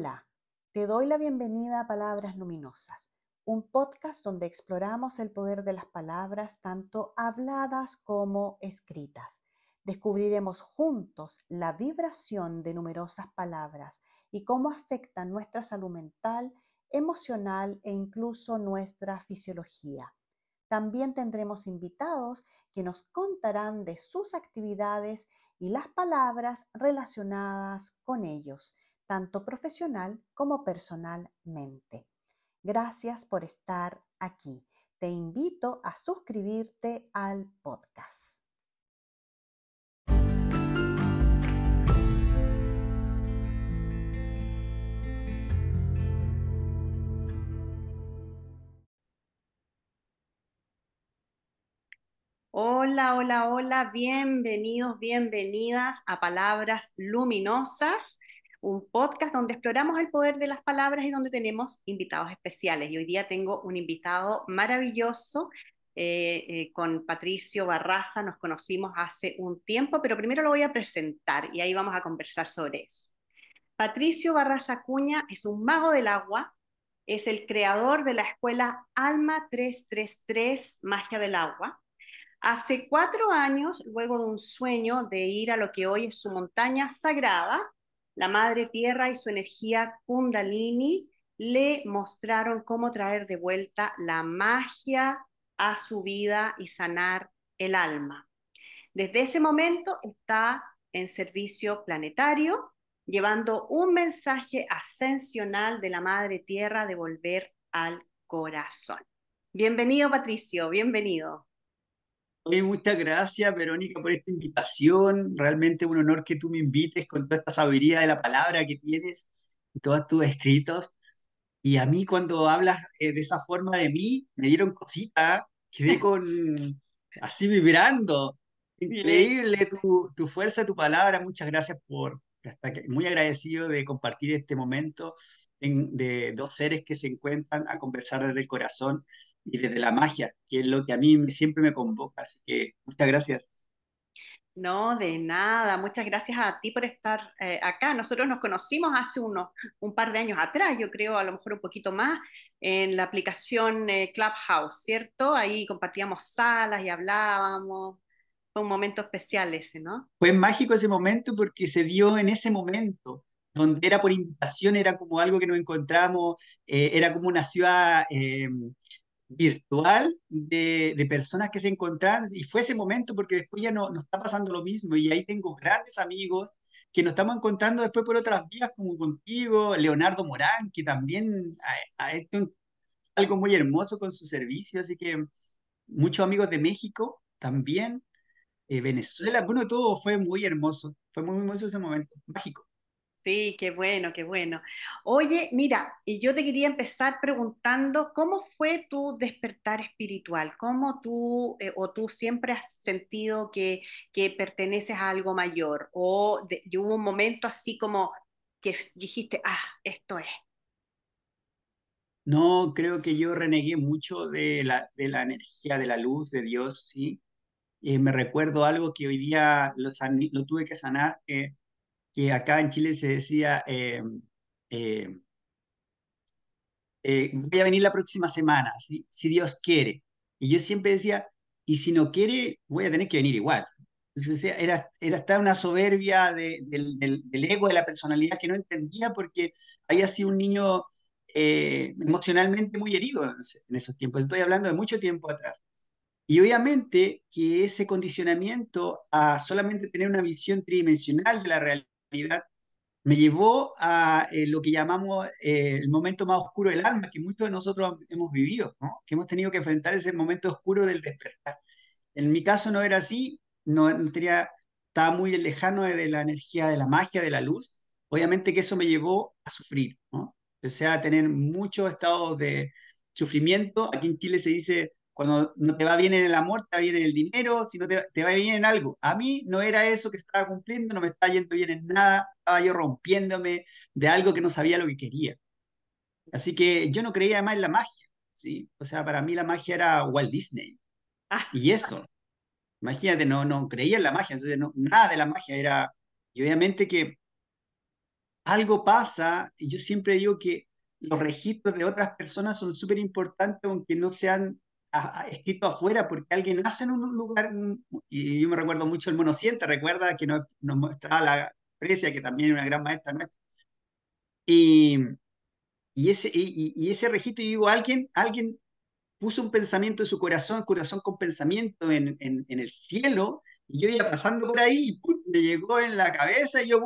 Hola, te doy la bienvenida a Palabras Luminosas, un podcast donde exploramos el poder de las palabras tanto habladas como escritas. Descubriremos juntos la vibración de numerosas palabras y cómo afectan nuestra salud mental, emocional e incluso nuestra fisiología. También tendremos invitados que nos contarán de sus actividades y las palabras relacionadas con ellos tanto profesional como personalmente. Gracias por estar aquí. Te invito a suscribirte al podcast. Hola, hola, hola, bienvenidos, bienvenidas a Palabras Luminosas un podcast donde exploramos el poder de las palabras y donde tenemos invitados especiales. Y hoy día tengo un invitado maravilloso eh, eh, con Patricio Barraza, nos conocimos hace un tiempo, pero primero lo voy a presentar y ahí vamos a conversar sobre eso. Patricio Barraza Cuña es un mago del agua, es el creador de la escuela Alma 333 Magia del Agua. Hace cuatro años, luego de un sueño de ir a lo que hoy es su montaña sagrada, la Madre Tierra y su energía kundalini le mostraron cómo traer de vuelta la magia a su vida y sanar el alma. Desde ese momento está en servicio planetario, llevando un mensaje ascensional de la Madre Tierra de volver al corazón. Bienvenido, Patricio, bienvenido muchas gracias, Verónica, por esta invitación. Realmente un honor que tú me invites con toda esta sabiduría de la palabra que tienes y todos tus escritos. Y a mí cuando hablas eh, de esa forma de mí, me dieron cositas, quedé con así vibrando. Increíble tu, tu fuerza, tu palabra. Muchas gracias por, muy agradecido de compartir este momento de dos seres que se encuentran a conversar desde el corazón y desde la magia, que es lo que a mí siempre me convoca. Así que muchas gracias. No, de nada. Muchas gracias a ti por estar eh, acá. Nosotros nos conocimos hace unos, un par de años atrás, yo creo, a lo mejor un poquito más, en la aplicación eh, Clubhouse, ¿cierto? Ahí compartíamos salas y hablábamos. Fue un momento especial ese, ¿no? Fue mágico ese momento porque se dio en ese momento donde era por invitación, era como algo que nos encontramos, eh, era como una ciudad virtual de, de, personas que se encontraron y fue ese momento porque después ya no, no está pasando lo mismo y ahí tengo grandes amigos que nos estamos encontrando después por otras vías como contigo, Leonardo Morán, que también ha, hecho algo muy hermoso con su servicio, así que muchos amigos de México también, eh, Venezuela, bueno, todo fue muy hermoso, fue muy, muy hermoso ese momento, mágico. Sí, qué bueno, qué bueno. Oye, mira, y yo te quería empezar preguntando cómo fue tu despertar espiritual, cómo tú eh, o tú siempre has sentido que, que perteneces a algo mayor o hubo un momento así como que dijiste, ah, esto es. No, creo que yo renegué mucho de la, de la energía de la luz de Dios, ¿sí? Y me recuerdo algo que hoy día lo, tuve que sanar, que que acá en Chile se decía, eh, eh, eh, voy a venir la próxima semana, si Dios quiere. Y yo siempre decía, y si no quiere, voy a tener que venir igual. Entonces era, era estar una soberbia del, del, ego, de la personalidad que no entendía porque había sido un niño emocionalmente muy herido en esos tiempos. Estoy hablando de mucho tiempo atrás. Y obviamente que ese condicionamiento a solamente tener una visión tridimensional de la realidad, me llevó a eh, lo que llamamos eh, el momento más oscuro del alma, que muchos de nosotros hemos vivido, que hemos tenido que enfrentar ese momento oscuro del despertar. En mi caso no era así, no, tenía, estaba muy lejano de, la energía de la magia, de la luz. Obviamente que eso me llevó a sufrir, ¿no? empecé a tener muchos estados de sufrimiento. Aquí en Chile se dice cuando no te va bien en el amor, te va bien en el dinero, si no te, te, va bien en algo. A mí no era eso que estaba cumpliendo, no me estaba yendo bien en nada, estaba yo rompiéndome de algo que no sabía lo que quería. Así que yo no creía más en la magia, ¿sí? O sea, para mí la magia era Walt Disney. Ah. Y eso, imagínate, no, no creía en la magia, entonces no, nada de la magia era... Y obviamente que algo pasa, y yo siempre digo que los registros de otras personas son súper importantes, aunque no sean escritos afuera, porque alguien nace en un lugar, y yo me recuerdo mucho el monociente, recuerda que nos, nos mostraba la Precia, que también es una gran maestra nuestra. Y, y, ese, y, y ese registro, digo, alguien, alguien puso un pensamiento en su corazón, corazón con pensamiento en, en, en el cielo, y yo iba pasando por ahí y me llegó en la cabeza y yo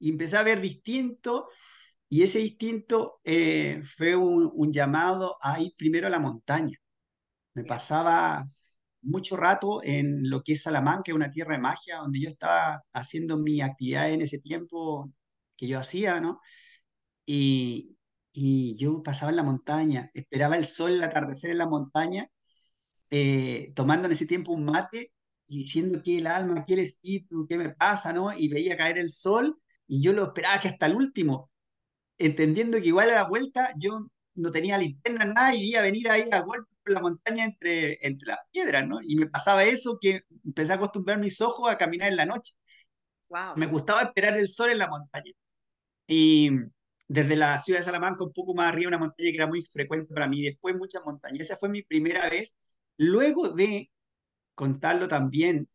y empecé a ver distinto, y ese distinto eh, fue un, un, llamado a ir primero a la montaña. Me pasaba mucho rato en lo que es Salamanca, una tierra de magia, donde yo estaba haciendo mi actividad en ese tiempo que yo hacía, ¿no? Y, y yo pasaba en la montaña, esperaba el sol, el atardecer en la montaña, eh, tomando en ese tiempo un mate y diciendo que el alma, que el espíritu, qué me pasa, ¿no? Y veía caer el sol y yo lo esperaba que hasta el último, entendiendo que igual a la vuelta yo no tenía linterna, nada, y iba a venir ahí a golpe la montaña entre, entre las piedras, ¿no? Y me pasaba eso, que empecé a acostumbrar mis ojos a caminar en la noche. Wow. Me gustaba esperar el sol en la montaña. Y desde la ciudad de Salamanca, un poco más arriba, una montaña que era muy frecuente para mí, después muchas montañas. Esa fue mi primera vez. Luego de contarlo también,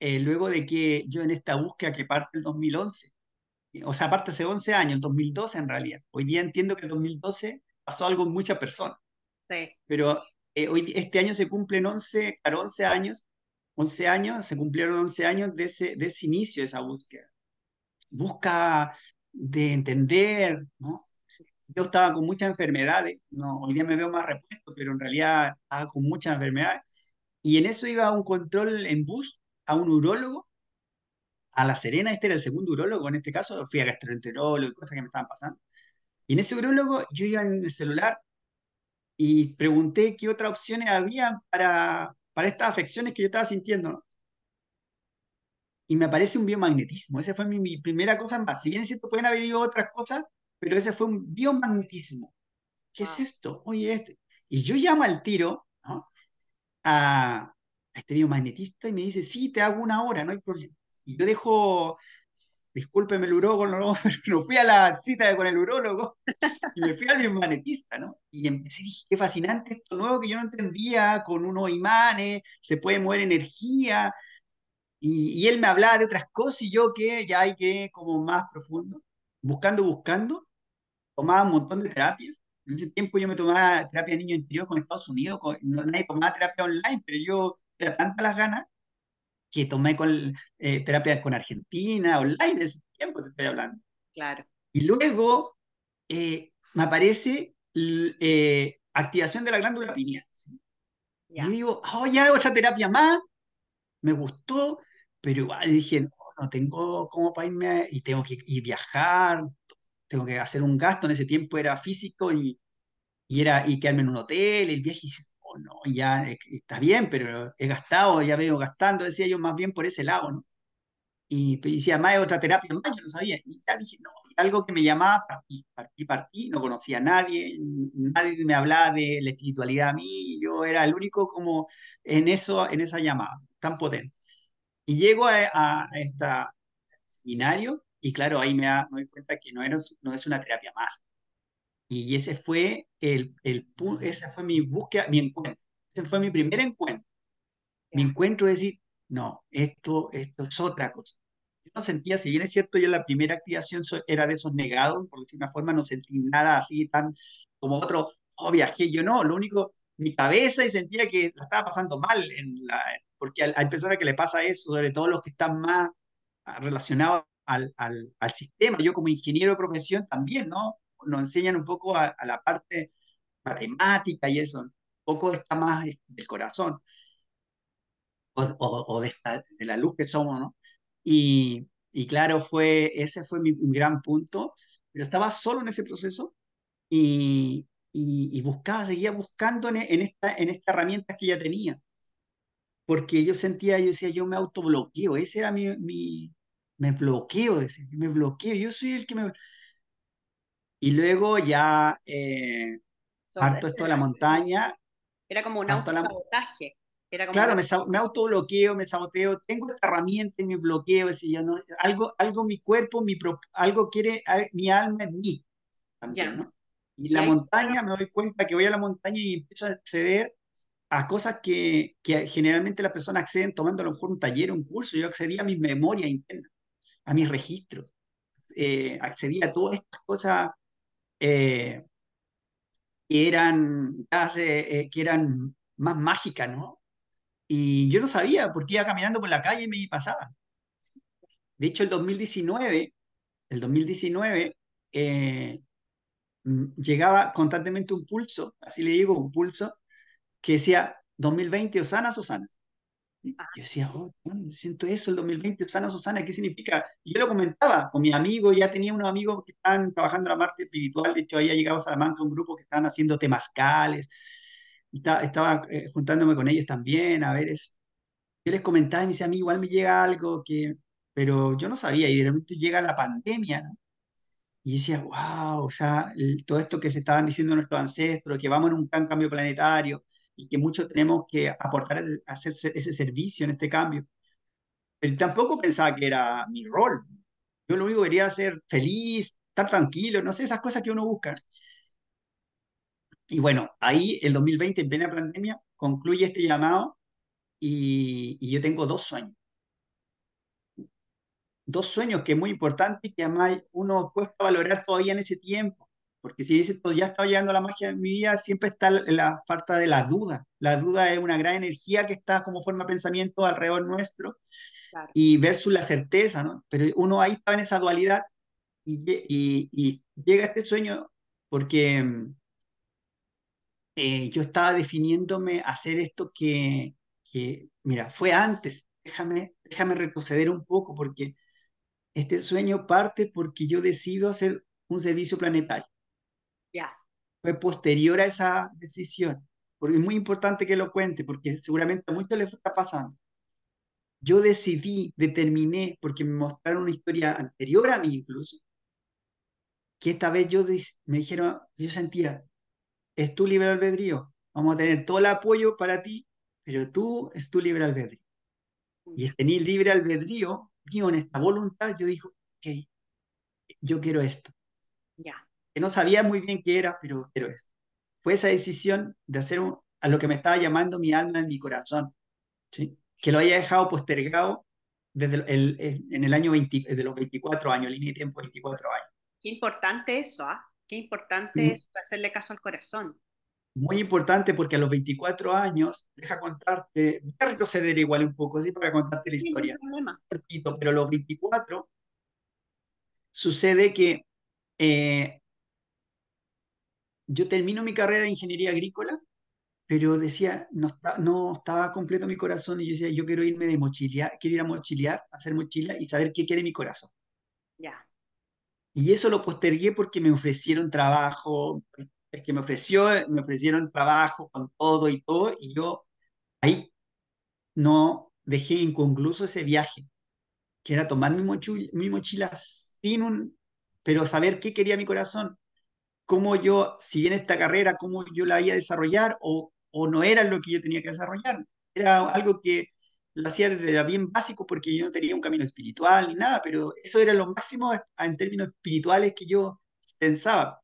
eh, luego de que yo en esta búsqueda que parte el 2011, o sea, aparte hace 11 años, el 2012 en realidad. Hoy día entiendo que el 2012 pasó algo en muchas personas. Sí. Pero eh, hoy, este año se cumplen 11, claro, 11 años, 11 años, se cumplieron 11 años de ese, de ese inicio de esa búsqueda. Busca de entender, ¿no? Yo estaba con muchas enfermedades, no, hoy día me veo más repuesto, pero en realidad estaba con muchas enfermedades. Y en eso iba a un control en bus, a un urólogo, a La Serena, este era el segundo urólogo en este caso, fui a gastroenterólogo y cosas que me estaban pasando. Y en ese urólogo yo iba en el celular y pregunté qué otras opciones había para, para estas afecciones que yo estaba sintiendo. ¿no? Y me aparece un biomagnetismo. Esa fue mi, mi, primera cosa más. Si bien es cierto, pueden haber ido otras cosas, pero ese fue un biomagnetismo. ¿Qué wow. es esto? Oye, este. Y yo llamo al tiro ¿no? a, a este biomagnetista y me dice, sí, te hago una hora, no hay problema. Y yo dejo discúlpeme el urólogo, no, no fui a la cita con el urólogo y me fui al biomagnetismo, ¿no? Y empecé, dije, qué fascinante esto nuevo que yo no entendía, con unos imanes, se puede mover energía, y, y él me hablaba de otras cosas y yo que ya hay que como más profundo, buscando, buscando, tomaba un montón de terapias. En ese tiempo yo me tomaba terapia de niño interior con Estados Unidos, con, no, nadie tomaba terapia online, pero yo era tantas las ganas que tomé con eh, terapias con Argentina, online, en ese tiempo te estoy hablando. Claro. Y luego eh, me aparece eh, activación de la glándula pineal. ¿sí? Y digo, oh, ya otra terapia más, me gustó, pero igual dije, no, no tengo como para irme, y tengo que ir viajar, tengo que hacer un gasto, en ese tiempo era físico y, y era y quedarme en un hotel, el viaje, no, ya está bien, pero he gastado, ya veo gastando, decía yo más bien por ese lado, ¿no? Y, y decía, más otra terapia más, yo no sabía. Y ya dije, no, algo que me llamaba, partí, partí, partí, no conocía a nadie, nadie me hablaba de la espiritualidad a mí, yo era el único como en eso, en esa llamada, tan potente. Y llego a este seminario y claro, ahí me, da, me doy cuenta que no, era, no es una terapia más. Y ese fue, el, el, esa fue mi búsqueda, mi encuentro. Ese fue mi primer encuentro. Mi encuentro es decir, no, esto, esto es otra cosa. Yo no sentía, si bien es cierto, yo la primera activación era de esos negados, por decir una forma, no sentí nada así tan como otro, oh, viajé, yo no, lo único, mi cabeza y sentía que la estaba pasando mal, en la, porque hay personas que le pasa eso, sobre todo los que están más relacionados al, al, al sistema. Yo como ingeniero de profesión también, ¿no? Nos enseñan un poco a, la parte matemática y eso, un poco está más del corazón o, de, la luz que somos, ¿no? Y, claro, fue, ese fue mi, gran punto, pero estaba solo en ese proceso y buscaba, seguía buscando en, en, esta, en esta herramienta que ya tenía, porque yo sentía, yo decía, yo me autobloqueo, ese era mi, mi me bloqueo, decía, me bloqueo, yo soy el que me... Y luego ya eh, parto esto de la montaña. Era como un autosabotaje. Era como claro, la- me, me autobloqueo, me saboteo, tengo esta herramienta en mi bloqueo, si yo no, algo, algo mi cuerpo, mi, pro- algo quiere, mi alma en mí también, ya. ¿no? Y la montaña, me doy cuenta que voy a la montaña y empiezo a acceder a cosas que, que generalmente las personas acceden tomando a lo mejor un taller, un curso. Yo accedí a mi memoria interna, a mis registros, eh, accedí a todas estas cosas eh, eran, hace, eh, que eran más mágicas, ¿no? Y yo no sabía porque iba caminando por la calle y me pasaba. De hecho, el 2019, el 2019 eh, mm, llegaba constantemente un pulso, así le digo, un pulso, que decía 2020 Osana, Susana. Ah, Yo decía, oh, siento eso, el 2020 Osana, Susana, ¿qué significa? Y yo lo comentaba con mi amigo, ya tenía unos amigos que estaban trabajando en la parte espiritual, de hecho, había llegado a Salamanca un grupo que estaban haciendo temazcales, y ta- estaba eh, juntándome con ellos también, a ver, es, yo les comentaba y me decía, a mí igual me llega algo que, pero yo no sabía, y de repente llega la pandemia. Y decía, wow, o sea, todo esto que se estaban diciendo nuestros ancestros, que vamos en un gran cambio planetario y que muchos tenemos que aportar, ese- hacer ese servicio en este cambio. Pero tampoco pensaba que era mi rol. Yo lo único que quería ser feliz, estar tranquilo, no sé, esas cosas que uno busca. Y bueno, ahí el 2020, en plena pandemia, concluye este llamado y, y yo tengo dos sueños. dos sueños que es muy importante y que además uno cuesta valorar todavía en ese tiempo. Porque si dice, pues ya está llegando la magia en mi vida, siempre está la, falta de la duda. La duda es una gran energía que está como forma de pensamiento alrededor nuestro claro, y versus la certeza, ¿no? Pero uno ahí está en esa dualidad y, y, y llega este sueño porque eh, yo estaba definiéndome hacer esto que, que, mira, fue antes. Déjame, déjame retroceder un poco porque este sueño parte porque yo decido hacer un servicio planetario. Ya, Fue posterior a esa decisión. Porque es muy importante que lo cuente, porque seguramente a muchos les está pasando. Yo decidí, determiné, porque me mostraron una historia anterior a mí incluso, que esta vez yo me dijeron, yo sentía, es tu libre albedrío, vamos a tener todo el apoyo para ti, pero tú es tu libre albedrío. Y ya, este libre albedrío, mío, en esta voluntad, yo digo, ok, yo quiero esto. Que no sabía muy bien qué era, pero, pero es. Fue esa decisión de hacer un- a lo que me estaba llamando mi alma en mi corazón, ¿sí? que lo haya dejado postergado desde el, el- en el año 20, de los 24 años, línea de tiempo 24 años. Qué importante eso, ¿ah? Qué importante Mm, es hacerle caso al corazón. Muy importante porque a los 24 años, deja contarte, voy a retroceder igual un poco, ¿sí? para contarte la Sí, no hay historia, problema. cortito, pero a los 24 sucede que eh, yo termino mi carrera de ingeniería agrícola pero decía, no, está- no estaba completo mi corazón y yo decía, yo quiero irme de mochilear, quiero ir a mochilear, hacer mochila y saber qué quiere mi corazón. Ya, Y eso lo postergué porque me ofrecieron trabajo, es que me ofreció, me ofrecieron trabajo con todo y todo, y yo ahí no dejé inconcluso ese viaje, que era tomar mi mochila, mi mochila sin un, pero saber qué quería mi corazón, cómo yo, si bien esta carrera, cómo yo la iba a desarrollar o, o no era lo que yo tenía que desarrollar. Era algo que lo hacía desde era bien básico porque yo no tenía un camino espiritual ni nada, pero eso era lo máximo en términos espirituales que yo pensaba.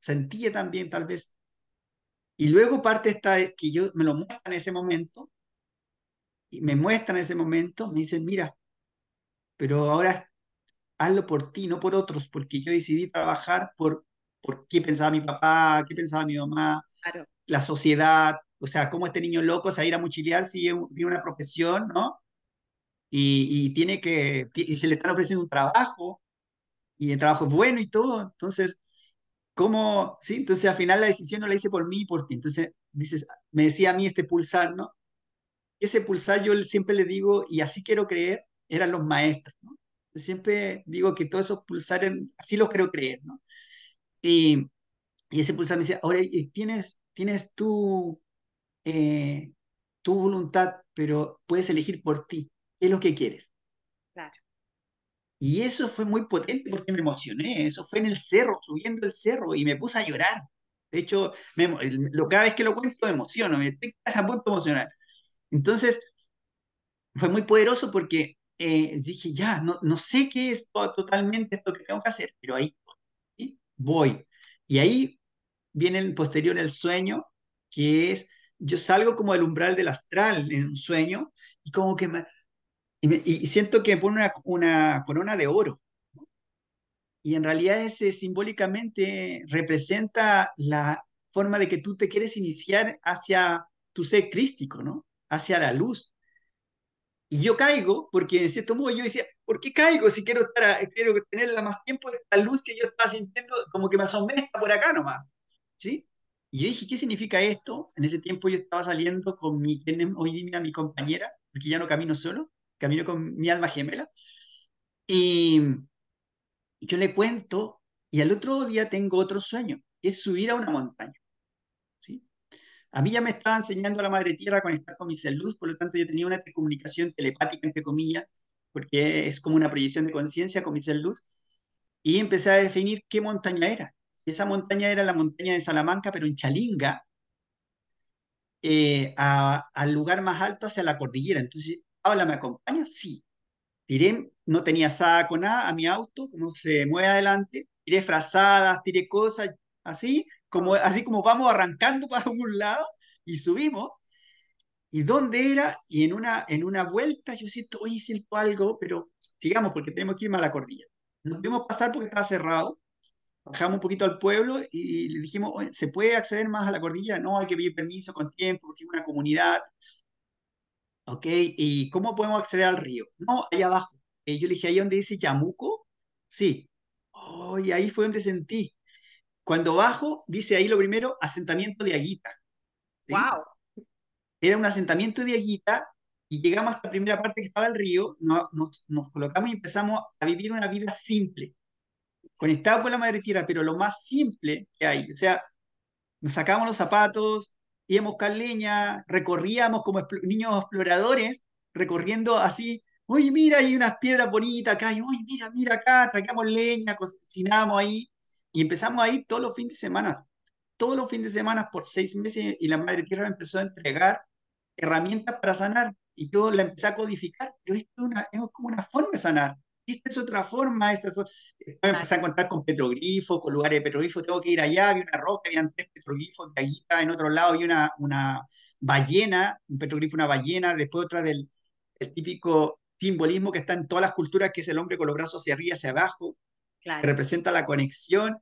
Sentía también tal vez. Y luego parte esta que yo me lo muestran en ese momento, y me muestran en ese momento, me dicen, mira, pero ahora hazlo por ti, no por otros, porque yo decidí trabajar por, por qué pensaba mi papá, qué pensaba mi mamá, claro, la sociedad, o sea, cómo este niño loco se va a ir a mochilear si tiene una profesión, ¿no? Y, y tiene que, y se le están ofreciendo un trabajo, y el trabajo es bueno y todo, entonces, ¿cómo? Sí, entonces al final la decisión no la hice por mí y por ti, entonces, dices, me decía a mí este pulsar, ¿no? Ese pulsar yo siempre le digo, y así quiero creer, eran los maestros, ¿no? Yo siempre digo que todos esos pulsares, así los quiero creer, ¿no? Y, y ese pulsar me decía, ahora tienes, tienes tú eh, tu voluntad, pero puedes elegir por ti. ¿Qué es lo que quieres? claro. Y eso fue muy potente porque me emocioné. Eso fue en el cerro, subiendo el cerro, y me puse a llorar. De hecho, me lo, cada vez que lo cuento me emociono, me estoy a punto de emocionar. Entonces, fue muy poderoso porque eh, dije, ya, no, no sé qué es totalmente esto que tengo que hacer, pero ahí voy. Y ahí viene el posterior el sueño, que es, yo salgo como del umbral del astral en un sueño y como que me, y, siento que me pone una, corona de oro. Y en realidad ese simbólicamente representa la forma de que tú te quieres iniciar hacia tu ser crístico, ¿no? Hacia la luz. Y yo caigo, porque en cierto modo yo decía, ¿por qué caigo si quiero, estar, quiero tenerla más tiempo? Esta luz que yo estaba sintiendo como que me asomé por acá nomás. ¿Sí? Y yo dije, ¿qué significa esto? En ese tiempo yo estaba saliendo con mi, hoy día mi compañera, porque ya no camino solo, camino con mi alma gemela. Y yo le cuento, y al otro día tengo otro sueño, que es subir a una montaña. ¿sí? A mí ya me estaba enseñando la Madre Tierra a conectar con mi luz, por lo tanto yo tenía una comunicación telepática, entre comillas, porque es como una proyección de conciencia con mi ser luz, y empecé a definir qué montaña era. Y esa montaña era la montaña de Salamanca, pero en Chalinga, eh, al lugar más alto hacia la cordillera. Entonces, ¿habla me acompaña? Sí. Tiré, no tenía saco, nada, a mi auto, como se mueve adelante, tiré frazadas, tiré cosas, así, como, así como vamos arrancando para algún lado y subimos. ¿Y dónde era? Y en una, en una vuelta yo siento, oye, siento algo, pero sigamos porque tenemos que ir más a la cordilla. Nos pudimos pasar porque estaba cerrado. Bajamos un poquito al pueblo y le dijimos, ¿se puede acceder más a la cordilla? No, hay que pedir permiso con tiempo porque es una comunidad. ¿Ok? ¿Y cómo podemos acceder al río? No, allá abajo. Y yo le dije, ¿ahí donde dice Yamuco? Sí. Oh, y ahí fue donde sentí. Cuando bajo, dice ahí lo primero, asentamiento de Aguita. ¡Wow! Era un asentamiento de Aguita y llegamos hasta la primera parte que estaba el río, nos, nos, colocamos y empezamos a vivir una vida simple, conectados con la madre tierra, pero lo más simple que hay. O sea, nos sacamos los zapatos, íbamos a buscar leña, recorríamos como niños exploradores, recorriendo así, oye, mira, hay unas piedras bonitas acá, y oye, mira, mira acá, traigamos leña, cocinamos ahí, y empezamos a ir todos los fines de semana, todos los fines de semana por seis meses, y la Madre Tierra empezó a entregar herramientas para sanar, y yo la empecé a codificar, pero esto es, una, es como una forma de sanar, esta es otra forma, esta es me empecé a encontrar con petroglifos, con lugares de petroglifos, tengo que ir allá, había una roca, había tres petroglifos de allí, en otro lado y una, una ballena, un petroglifo, una ballena, después otra del típico simbolismo que está en todas las culturas, que es el hombre con los brazos hacia arriba, hacia abajo, que representa la conexión,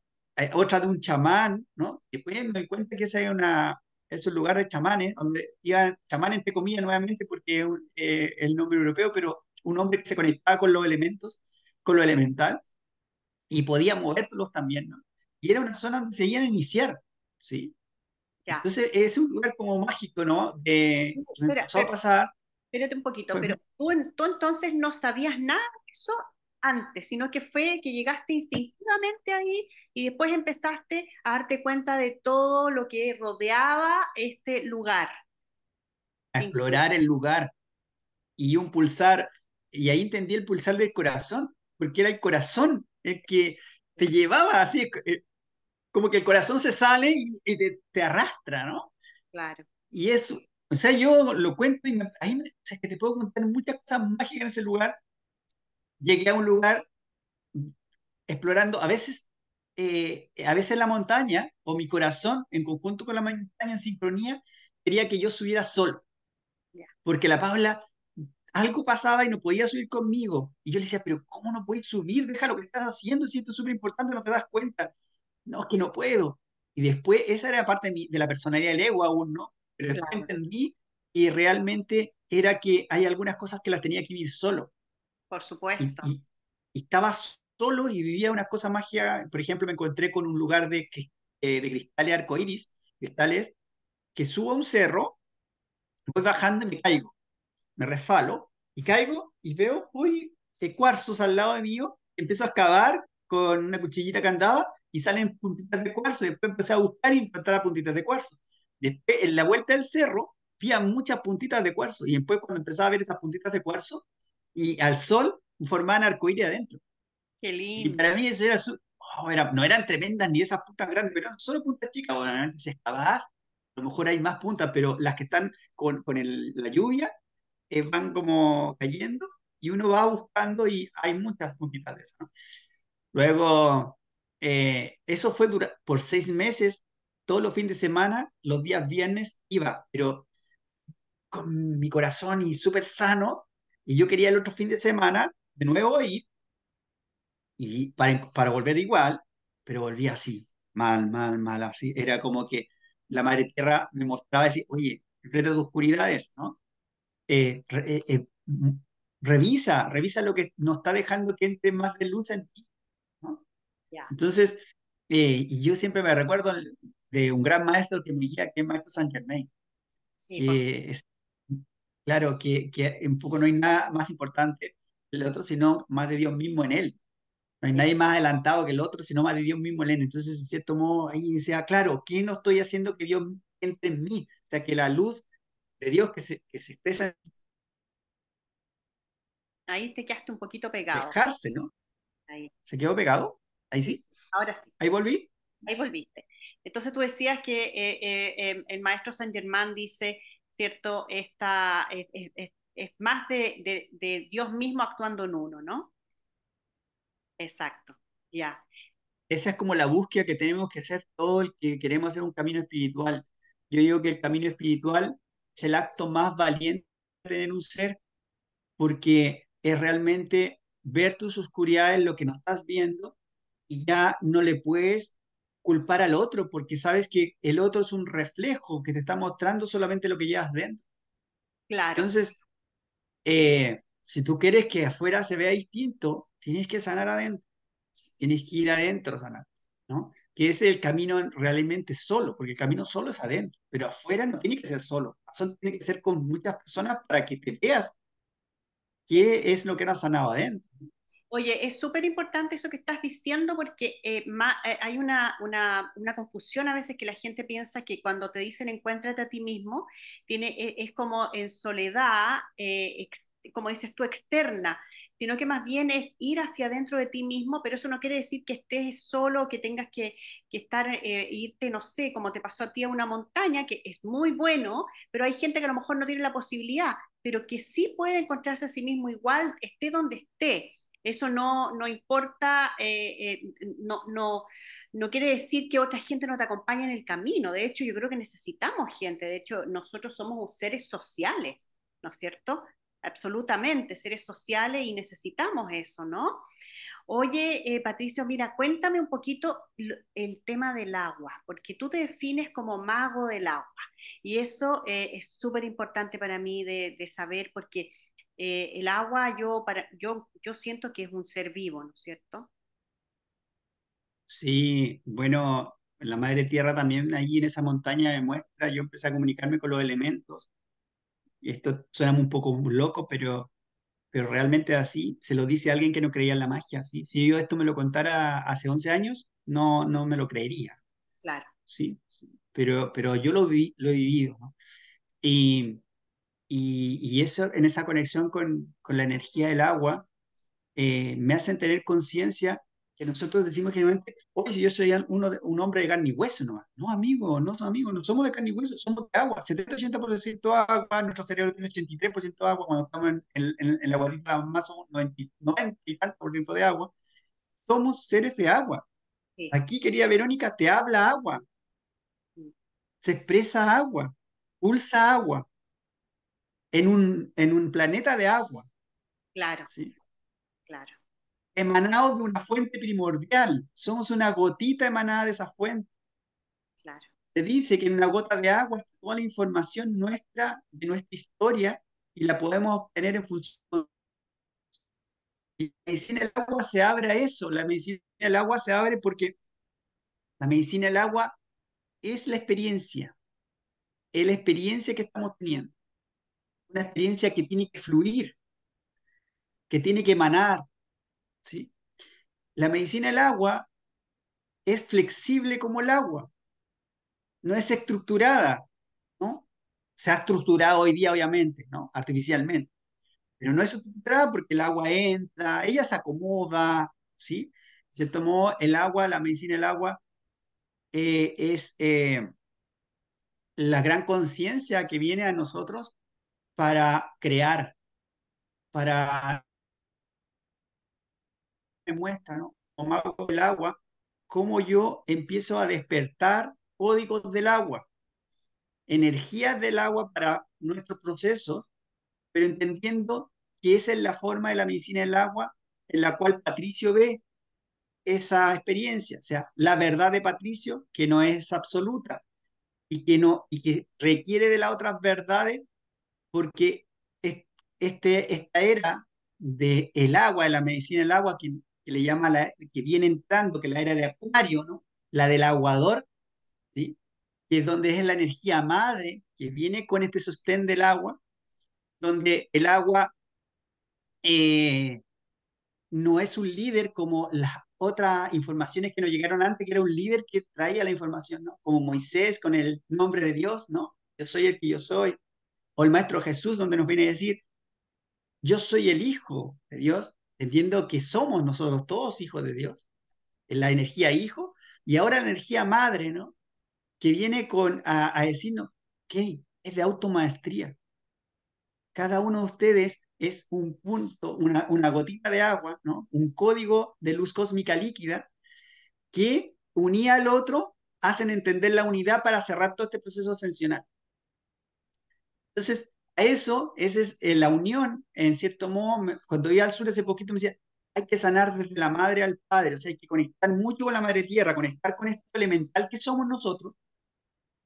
otra de un chamán, ¿no? Después me doy cuenta que ese es, una, es un lugar de chamanes, donde iban chamán entre comillas nuevamente porque es eh, el nombre europeo, pero un hombre que se conectaba con los elementos, con lo elemental, y podía moverlos también, ¿no? Y era una zona donde se iban a iniciar, ¿sí? Entonces es un lugar como mágico, ¿no? De, empezó a pasar. Espérate un poquito, pero tú, tú, entonces no sabías nada de eso antes, sino que fue que llegaste instintivamente ahí y después empezaste a darte cuenta de todo lo que rodeaba este lugar. A explorar el lugar y un pulsar y ahí entendí el pulsar del corazón, porque era el corazón el que te llevaba así, eh, como que el corazón se sale y, te, arrastra, ¿no? Claro. Y eso, o sea, yo lo cuento y ahí me, o sea, que te puedo contar muchas cosas mágicas en ese lugar. Llegué a un lugar explorando, a veces, eh, a veces la montaña o mi corazón en conjunto con la montaña en sincronía quería que yo subiera solo. Porque la Paula algo pasaba y no podía subir conmigo. Y yo le decía, pero ¿cómo no puedes subir? Deja lo que estás haciendo, si esto es súper importante, no te das cuenta. No, es que no puedo. Y después, esa era parte de, de la personalidad del ego aún, ¿no? Pero después entendí y realmente era que hay algunas cosas que las tenía que vivir solo. Por supuesto. Y, estaba solo y vivía unas cosas mágicas. Por ejemplo, me encontré con un lugar de, eh, de cristales arcoíris, cristales, que subo a un cerro, voy bajando y me caigo me resfalo y caigo y veo, uy, cuarzos al lado de mío, empiezo a excavar con una cuchillita que andaba y salen puntitas de cuarzo, después empecé a buscar y encontrar puntitas de cuarzo. Después, en la vuelta del cerro, vi muchas puntitas de cuarzo, y después cuando empezaba a ver esas puntitas de cuarzo, y al sol formaban arcoíris adentro. Qué lindo. Y para mí eso era, oh, era, no eran tremendas ni esas puntas grandes, pero eran solo puntas chicas, bueno, si excavabas, a lo mejor hay más puntas, pero las que están con, con el, la lluvia eh, van como cayendo y uno va buscando y hay muchas puntitas de eso. ¿no? Luego, eh, eso fue dura por seis meses, todos los fines de semana, los días viernes iba, pero con mi corazón y súper sano, y yo quería el otro fin de semana de nuevo ir, y para, para volver igual, pero volví así, mal, mal, mal, así. Era como que la Madre Tierra me mostraba, decir, oye, enfrente de oscuridades, ¿no? Eh, re, eh, eh, revisa, revisa lo que nos está dejando que entre más de luz en ti, ¿no? Ya. Entonces, eh, y yo siempre me recuerdo de un gran maestro que me guía, que es Marco Saint Germain, Sí, por- que es, claro, que, que un poco no hay nada más importante que el otro, sino más de Dios mismo en él. No hay nadie más adelantado que el otro, sino más de Dios mismo en él. Entonces, en cierto modo, ahí decía, claro, ¿qué no estoy haciendo que Dios entre en mí? O sea, que la luz de Dios que se, que se expresa Ahí te quedaste un poquito pegado. dejarse, ¿no? Ahí. ¿Se quedó pegado? Ahí sí. Ahora sí. Ahí volví. Ahí volviste. Entonces tú decías que eh, eh, eh, el maestro Saint Germain dice, ¿cierto? Esta, es, es- más de, de- de Dios mismo actuando en uno, ¿no? Exacto, ya, Esa es como la búsqueda que tenemos que hacer todo el que queremos hacer un camino espiritual. Yo digo que el camino espiritual es el acto más valiente de tener un ser, porque es realmente ver tus oscuridades, lo que no estás viendo, y ya no le puedes culpar al otro, porque sabes que el otro es un reflejo que te está mostrando solamente lo que llevas dentro. claro, Entonces, eh, si tú quieres que afuera se vea distinto, tienes que sanar adentro, tienes que ir adentro a sanar, ¿no? Que es el camino realmente solo, porque el camino solo es adentro, pero afuera no tiene que ser solo, Eso tiene que ser con muchas personas para que te veas qué es lo que no has sanado adentro. Oye, es súper importante eso que estás diciendo porque eh, ma- eh, hay una, una, una confusión a veces que la gente piensa que cuando te dicen encuéntrate a ti mismo, tiene, e- es, como en soledad, eh, como dices tú, externa, sino que más bien es ir hacia adentro de ti mismo, pero eso no quiere decir que estés solo, que tengas que, que estar, eh, irte, no sé, como te pasó a ti a una montaña, que es muy bueno, pero hay gente que a lo mejor no tiene la posibilidad, pero que sí puede encontrarse a sí mismo igual, esté donde esté. Eso no, no importa, eh, eh, no, no, no quiere decir que otra gente no te acompañe en el camino. De hecho, yo creo que necesitamos gente. De hecho, nosotros somos seres sociales, ¿no es cierto? Absolutamente, seres sociales y necesitamos eso, ¿no? Oye, eh, Patricio, mira, cuéntame un poquito el tema del agua, porque tú te defines como mago del agua y eso es súper importante para mí de saber porque eh, el agua yo, para, yo, yo siento que es un ser vivo, ¿no es cierto? Sí, bueno, la Madre Tierra también allí en esa montaña me muestra, yo empecé a comunicarme con los elementos, esto suena un poco loco, pero pero realmente así, se lo dice alguien que no creía en la magia, ¿sí? Si yo esto me lo contara hace 11 años, no, no me lo creería, Claro, ¿sí? Sí. Pero, pero yo lo vi, lo he vivido, ¿no? Y, y, y eso, en esa conexión con, con la energía del agua, eh, me hacen tener conciencia que nosotros decimos generalmente, oye, si yo soy uno de- un hombre de carne y hueso, no, no, amigo, no somos amigos, no somos de carne y hueso, somos de agua, 70-80% agua, nuestro cerebro tiene 83% de agua, cuando estamos en, en, en, la guarita más somos 90, 90 y tanto por ciento de agua, somos seres de agua. sí, Aquí, querida Verónica, te habla agua, se expresa agua, pulsa agua, en un, en un planeta de agua, claro, ¿sí? claro, emanados de una fuente primordial. Somos una gotita emanada de esa fuente. claro, Se dice que en una gota de agua está toda la información nuestra, de nuestra historia, y la podemos obtener en función. Y la medicina del agua se abre a eso. La medicina del agua se abre porque la medicina del agua es la experiencia, es la experiencia que estamos teniendo. Una experiencia que tiene que fluir, que tiene que emanar. ¿sí? La medicina del agua es flexible como el agua no es estructurada, ¿no? Se ha estructurado hoy día, obviamente, ¿no? Artificialmente, pero no es estructurada porque el agua entra, ella se acomoda, ¿sí? Cierto modo, el agua, la medicina del agua, eh, es, eh, la gran conciencia que viene a nosotros para crear, para me muestra, ¿no? Como hago el agua, cómo yo empiezo a despertar códigos del agua, energías del agua para nuestros procesos, pero entendiendo que esa es la forma de la medicina del agua en la cual Patricio ve esa experiencia, o sea, la verdad de Patricio, que no es absoluta y que, no, y que requiere de las otras verdades, porque este, esta era del el agua, de la medicina del agua, que, que, le llama la, que viene entrando, que es la era de Acuario, ¿no? la del aguador, ¿sí? que es donde es la energía madre, que viene con este sostén del agua, donde el agua eh, no es un líder como las otras informaciones que nos llegaron antes, que era un líder que traía la información, ¿no? Como Moisés con el nombre de Dios, ¿no? Yo soy el que yo soy. O el Maestro Jesús, donde nos viene a decir, yo soy el Hijo de Dios, entiendo que somos nosotros todos hijos de Dios, la energía hijo, y ahora la energía madre, ¿no? Que viene con, a, decirnos, ¿qué? Es de automaestría. Cada uno de ustedes es un punto, una, una gotita de agua, ¿no? un código de luz cósmica líquida que unía al otro, hacen entender la unidad para cerrar todo este proceso ascensional. Entonces, a eso, esa es eh, la unión, en cierto modo, cuando iba al sur hace poquito me decía, hay que sanar desde la madre al padre, o sea, hay que conectar mucho con la madre tierra, conectar con esto elemental que somos nosotros,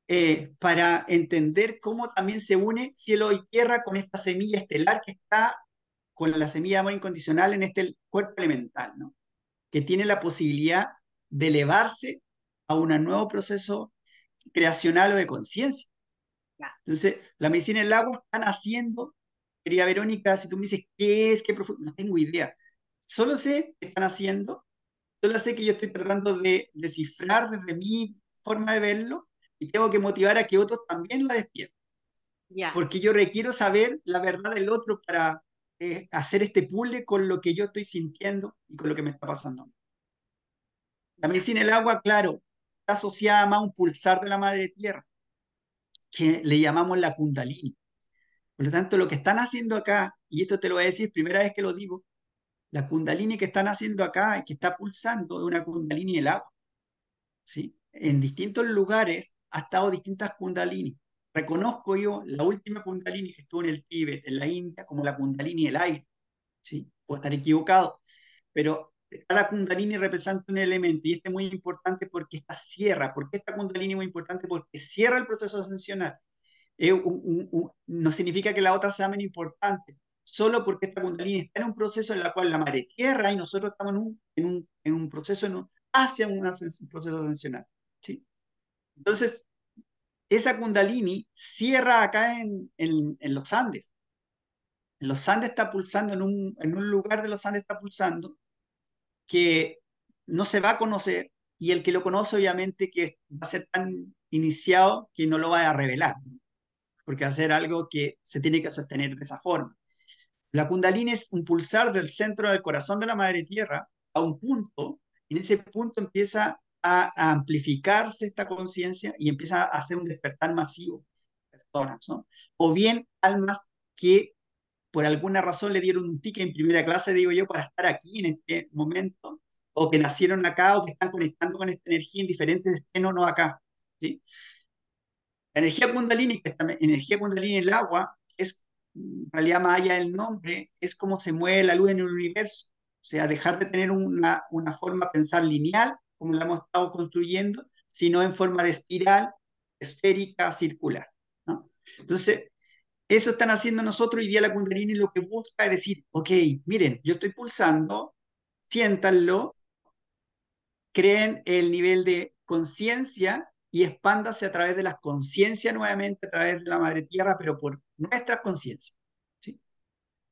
eh, para entender cómo también se une cielo y tierra con esta semilla estelar que está con la semilla de amor incondicional en este cuerpo elemental, ¿no? que tiene la posibilidad de elevarse a un nuevo proceso creacional o de conciencia. Entonces, la medicina del agua están haciendo, querida Verónica, si tú me dices qué es, qué profundo, no tengo idea. Solo sé que están haciendo, solo sé que yo estoy tratando de descifrar desde mi forma de verlo y tengo que motivar a que otros también la despierten. Porque yo requiero saber la verdad del otro para eh, hacer este puzzle con lo que yo estoy sintiendo y con lo que me está pasando. La medicina del agua, claro, está asociada más a un pulsar de la madre tierra, que le llamamos la kundalini. Por lo tanto, lo que están haciendo acá, y esto te lo voy a decir, primera vez que lo digo, la kundalini que están haciendo acá, que está pulsando, es una kundalini del agua. ¿sí? En distintos lugares ha estado distintas kundalini. Reconozco yo la última kundalini que estuvo en el Tíbet, en la India, como la kundalini del aire. ¿sí? Puedo estar equivocado, pero cada kundalini representa un elemento y este es muy importante porque esta cierra. ¿Por qué esta kundalini es muy importante? Porque cierra el proceso ascensional. no significa que la otra sea menos importante, solo porque esta kundalini está en un proceso en el cual la madre tierra y nosotros estamos en un, en un, en un proceso en un, hacia un, un proceso ascensional. ¿sí? Entonces, esa kundalini cierra acá en, los Andes. En los Andes está pulsando, en un, en un lugar de los Andes está pulsando, que no se va a conocer, y el que lo conoce obviamente que va a ser tan iniciado que no lo va a revelar, porque va a ser algo que se tiene que sostener de esa forma. La kundalini es un pulsar del centro del corazón de la madre tierra a un punto, y en ese punto empieza a, amplificarse esta conciencia y empieza a hacer un despertar masivo de personas. O bien almas que por alguna razón le dieron un ticket en primera clase, digo yo, para estar aquí en este momento, o que nacieron acá, o que están conectando con esta energía en diferentes destinos, no acá, ¿sí? La energía kundalini, esta energía kundalini en el agua, es en realidad más allá del nombre, es como se mueve la luz en el universo. O sea, dejar de tener una, una forma de pensar lineal como la hemos estado construyendo, sino en forma de espiral, esférica, circular. ¿no? Entonces, eso están haciendo nosotros y día la Kundalini lo que busca es decir, ok, miren, yo estoy pulsando, siéntanlo, creen el nivel de conciencia y expándase a través de las conciencias nuevamente, a través de la Madre Tierra, pero por nuestra conciencia.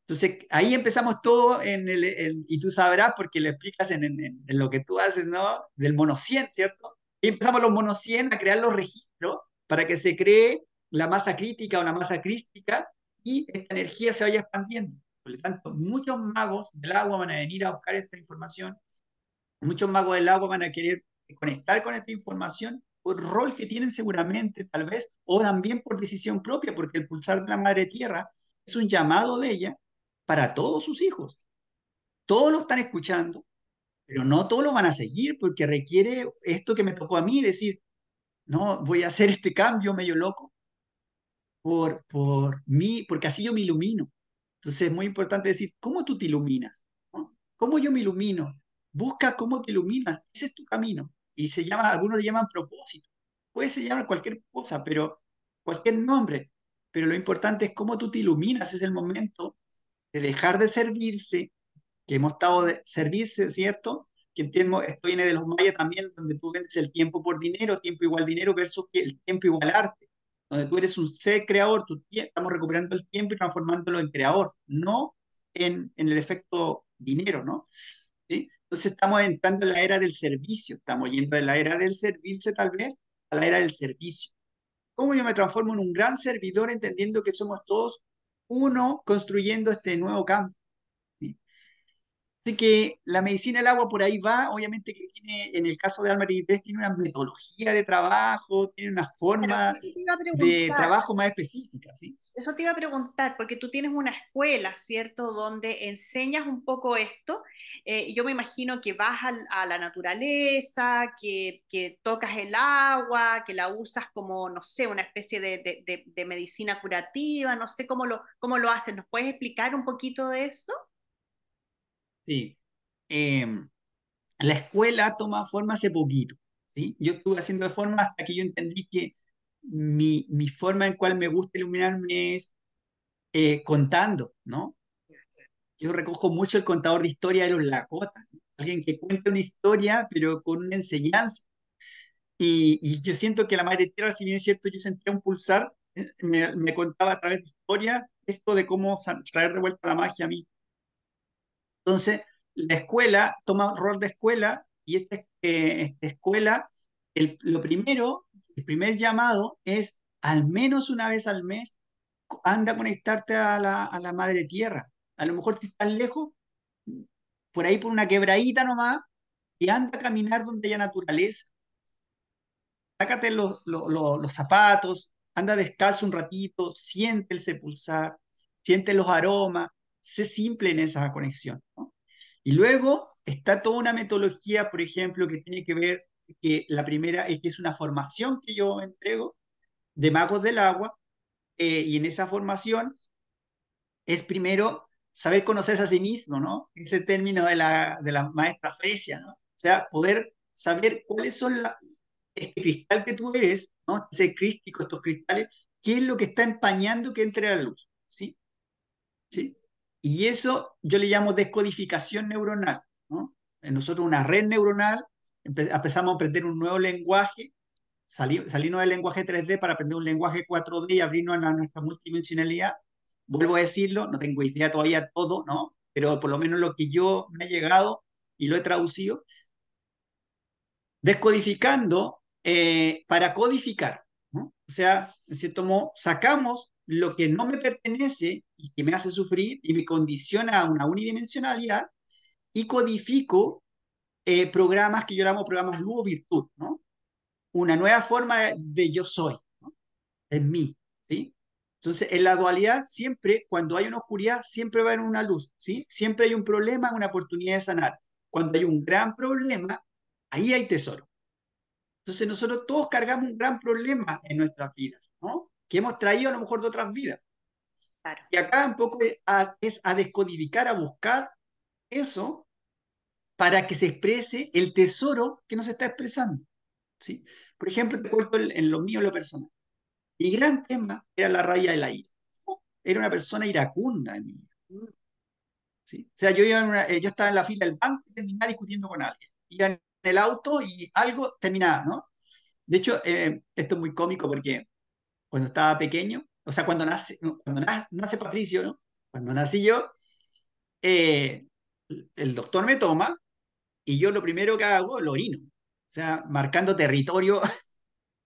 Entonces, ahí empezamos todo en el, y tú sabrás porque lo explicas en, en, lo que tú haces, ¿no? Del mono 100, ¿cierto? Y empezamos los mono 100 a crear los registros para que se cree la masa crítica o la masa crística y esta energía se vaya expandiendo. Por lo tanto, muchos magos del agua van a venir a buscar esta información, muchos magos del agua van a querer conectar con esta información por rol que tienen seguramente, tal vez, o también por decisión propia, porque el pulsar de la madre tierra es un llamado de ella para todos sus hijos. Todos lo están escuchando, pero no todos lo van a seguir porque requiere esto que me tocó a mí, decir, no, voy a hacer este cambio medio loco por, por mí, porque así yo me ilumino. Entonces es muy importante decir, ¿cómo tú te iluminas? ¿Cómo yo me ilumino? Busca cómo te iluminas, ese es tu camino y se llama, algunos le llaman propósito. Puede ser llamar cualquier cosa, pero cualquier nombre, pero lo importante es cómo tú te iluminas, es el momento de dejar de servirse, que hemos estado de servirse, ¿cierto? Que entiendo, esto viene de los mayas también, donde tú vendes el tiempo por dinero, tiempo igual dinero versus el tiempo igual arte, donde tú eres un ser creador, estamos recuperando el tiempo y transformándolo en creador, no en, en el efecto dinero, ¿no? Entonces estamos entrando en la era del servicio, estamos yendo de la era del servirse tal vez a la era del servicio. ¿Cómo yo me transformo en un gran servidor entendiendo que somos todos uno construyendo este nuevo campo? Así que la medicina del agua por ahí va, obviamente que tiene, en el caso de Alma tiene una metodología de trabajo, tiene una forma de trabajo más específica, ¿sí? Eso te iba a preguntar, porque tú tienes una escuela, ¿cierto?, donde enseñas un poco esto. Eh, yo me imagino que vas a, la naturaleza, que, que, tocas el agua, que la usas como, no sé, una especie de, de, de medicina curativa, no sé cómo lo, cómo lo haces. ¿Nos puedes explicar un poquito de eso? Sí. Em, la escuela toma forma hace poquito. ¿sí? Yo estuve haciendo de forma hasta que yo entendí que mi, mi forma en cual me gusta iluminarme es eh, contando, ¿no? Yo recojo mucho el contador de historia de los Lakotas, alguien que cuenta una historia, pero con una enseñanza. Y, y, yo siento que la Madre Tierra, si bien es cierto, yo sentía un pulsar, eh, me, me contaba a través de historia esto de cómo traer de vuelta la magia a mí. Entonces, la escuela toma rol de escuela y esta, eh, escuela, lo primero, el primer llamado es al menos una vez al mes, anda a conectarte a la, a la madre tierra. A lo mejor si estás lejos, por ahí por una quebradita nomás, y anda a caminar donde haya naturaleza. Sácate los, los, los zapatos, anda descalzo un ratito, siente el sepulsar, siente los aromas, sé simple en esa conexión. Y luego está toda una metodología, por ejemplo, que tiene que ver, que la primera es que es una formación que yo entrego de magos del agua, eh, y en esa formación es primero saber conocerse a sí mismo, ¿no? Ese término de la, de la maestra Fresia, ¿no? O sea, poder saber cuáles son la, este cristal que tú eres, ¿no? Ese crístico, estos cristales, qué es lo que está empañando que entre la luz, ¿sí? ¿Sí? Y eso yo le llamo descodificación neuronal. nosotros una red neuronal, empezamos a aprender un nuevo lenguaje, salir, salirnos del lenguaje 3D para aprender un lenguaje 4D y abrirnos a nuestra multidimensionalidad. Vuelvo a decirlo, no tengo idea todavía todo, ¿no? pero por lo menos lo que yo me ha llegado y lo he traducido, descodificando eh, para codificar. ¿no? O sea, en cierto modo, sacamos lo que no me pertenece y que me hace sufrir y me condiciona a una unidimensionalidad y codifico eh, programas que yo llamo programas luz virtud, ¿no? Una nueva forma de, yo soy, ¿no? En mí, ¿sí? Entonces, en la dualidad, siempre, cuando hay una oscuridad, siempre va a haber una luz, ¿sí? Siempre hay un problema, una oportunidad de sanar. Cuando hay un gran problema, ahí hay tesoro. Entonces, nosotros todos cargamos un gran problema en nuestras vidas, ¿no? que hemos traído a lo mejor de otras vidas. Y acá un poco es a descodificar, a buscar eso para que se exprese el tesoro que nos está expresando. ¿sí? Por ejemplo, te cuento en lo mío, lo personal. Mi gran tema era la raya de la ira. Era una persona iracunda en mi vida. ¿sí? O sea, yo, iba eh, yo estaba en la fila del banco y terminaba discutiendo con alguien. Iba en el auto y algo terminaba, ¿no? De hecho, eh, esto es muy cómico porque cuando estaba pequeño, o sea, cuando nace, cuando nace, Patricio, ¿no? Cuando nací yo, eh, el doctor me toma y yo lo primero que hago, lo orino. O sea, marcando territorio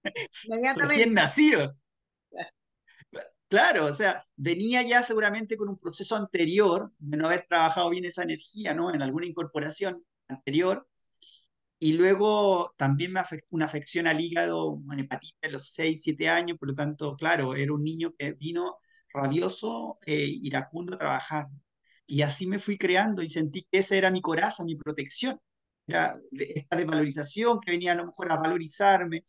recién nacido. Claro, o sea, venía ya seguramente con un proceso anterior de no haber trabajado bien esa energía, ¿no? En alguna incorporación anterior. Y luego también me afectó una afección al hígado, una hepatitis a los 6, 7 años, por lo tanto, claro, era un niño que vino rabioso, eh, iracundo a trabajar. Y así me fui creando y sentí que esa era mi coraza, mi protección. Era esta desvalorización que venía a lo mejor a valorizarme,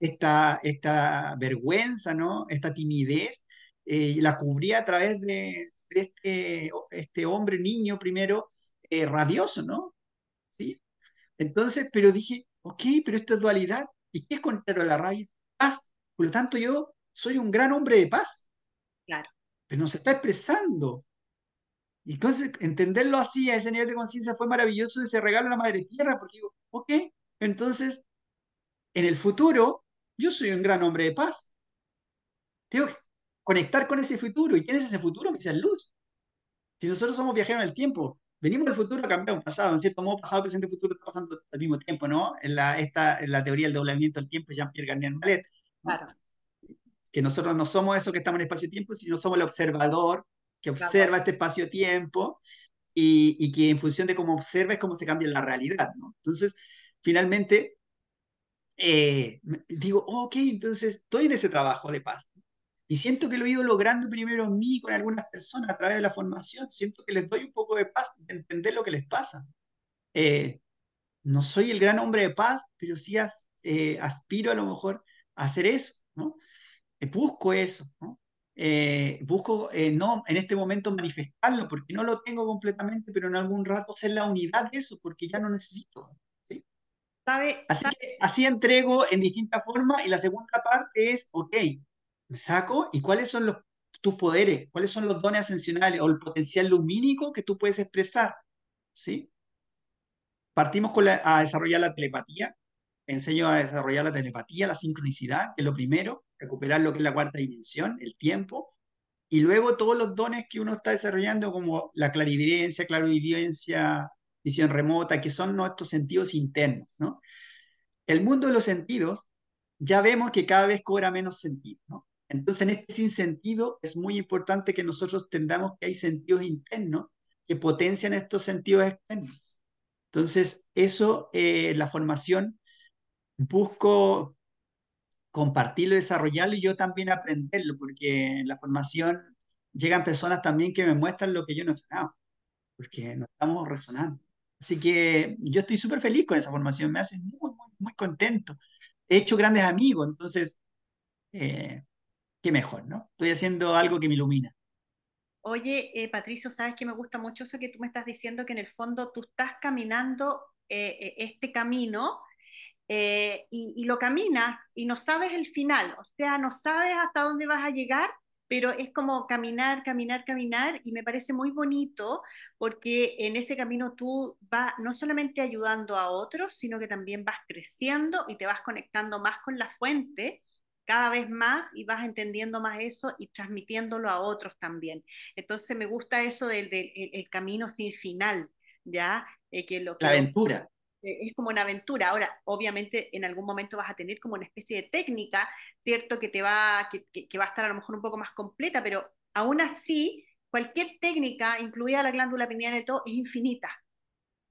esta, esta vergüenza, ¿no? esta timidez, eh, la cubría a través de, este, este hombre, niño primero, eh, rabioso, ¿no? Entonces, pero dije, ok, pero esto es dualidad. ¿Y qué es contrario a la rabia? Paz. Por lo tanto, yo soy un gran hombre de paz. Claro. Pero no se está expresando. Y entonces, entenderlo así, a ese nivel de conciencia, fue maravilloso ese regalo a la Madre Tierra, porque digo, ok, entonces, en el futuro, yo soy un gran hombre de paz. Tengo que conectar con ese futuro. ¿Y quién es ese futuro? Me dice luz. Si nosotros somos viajeros en el tiempo, venimos del futuro a cambiar un pasado, en cierto modo, pasado, presente y futuro están pasando al mismo tiempo, ¿no? En la, esta, en la teoría del doblamiento del tiempo, Jean-Pierre Garnier Mallet. Claro. Que nosotros no somos eso que estamos en espacio-tiempo, sino somos el observador que observa este espacio-tiempo y, y, que en función de cómo observa es cómo se cambia la realidad, ¿no? Entonces, finalmente, eh, digo, ok, entonces estoy en ese trabajo de paz. Y siento que lo he ido logrando primero en mí, con algunas personas, a través de la formación. Siento que les doy un poco de paz, de entender lo que les pasa. Eh, no soy el gran hombre de paz, pero sí eh, aspiro a lo mejor a hacer eso, ¿no? Eh, busco eso, ¿no? busco no en este momento manifestarlo, porque no lo tengo completamente, pero en algún rato ser la unidad de eso, porque ya no necesito. ¿sí? ¿Sabe, así, así entrego en distintas formas y la segunda parte es, ok, saco y cuáles son los, tus poderes, cuáles son los dones ascensionales o el potencial lumínico que tú puedes expresar. ¿sí? Partimos con a desarrollar la telepatía. Enseño a desarrollar la telepatía, la sincronicidad, que es lo primero, recuperar lo que es la cuarta dimensión, el tiempo, y luego todos los dones que uno está desarrollando, como la clarividencia, clarividencia, visión remota, que son nuestros sentidos internos. ¿no? El mundo de los sentidos ya vemos que cada vez cobra menos sentido. ¿no? Entonces, en este sinsentido es muy importante que nosotros entendamos que hay sentidos internos que potencian estos sentidos externos. Entonces, eso, eh, la formación, busco compartirlo, desarrollarlo y yo también aprenderlo, porque en la formación llegan personas también que me muestran lo que yo no he sanado, porque nos estamos resonando. Así que yo estoy súper feliz con esa formación, me hace muy, muy, muy contento. He hecho grandes amigos, entonces eh, qué mejor, ¿no? Estoy haciendo algo que me ilumina. Oye, eh, Patricio, sabes que me gusta mucho eso que tú me estás diciendo, que en el fondo tú estás caminando eh, eh, este camino y, y, lo caminas y no sabes el final, o sea, no sabes hasta dónde vas a llegar, pero es como caminar, caminar, caminar y me parece muy bonito porque en ese camino tú vas no solamente ayudando a otros, sino que también vas creciendo y te vas conectando más con la fuente cada vez más y vas entendiendo más eso y transmitiéndolo a otros también. Entonces me gusta eso del, el camino sin final, ¿ya? Eh, que lo que, la aventura. Es como una aventura. Ahora, obviamente, en algún momento vas a tener como una especie de técnica, ¿cierto? Que te va, que, que va a estar a lo mejor un poco más completa, pero aún así, cualquier técnica, incluida la glándula pineal y todo, es infinita.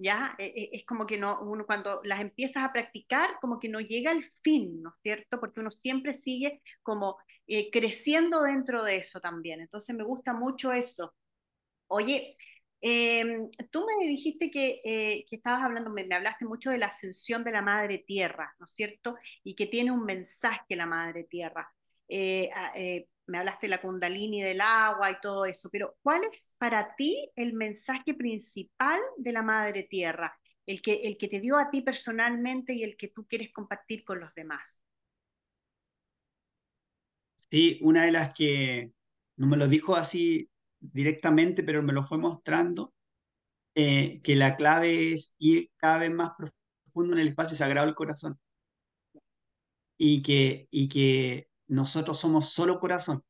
¿Ya? E, e, es como que no, uno cuando las empiezas a practicar, como que no llega al fin, ¿no es cierto? Porque uno siempre sigue como eh, creciendo dentro de eso también. Entonces me gusta mucho eso. Oye, em, tú me dijiste que, eh, que estabas hablando, me, hablaste mucho de la ascensión de la Madre Tierra, ¿no es cierto? Y que tiene un mensaje la Madre Tierra. Eh, me hablaste de la kundalini del agua y todo eso, pero ¿cuál es para ti el mensaje principal de la Madre Tierra? El que, el que te dio a ti personalmente y el que tú quieres compartir con los demás. Sí, una de las que no me lo dijo así directamente, pero me lo fue mostrando, eh, que la clave es ir cada vez más profundo en el espacio sagrado del corazón. Y que, y que nosotros somos solo corazón.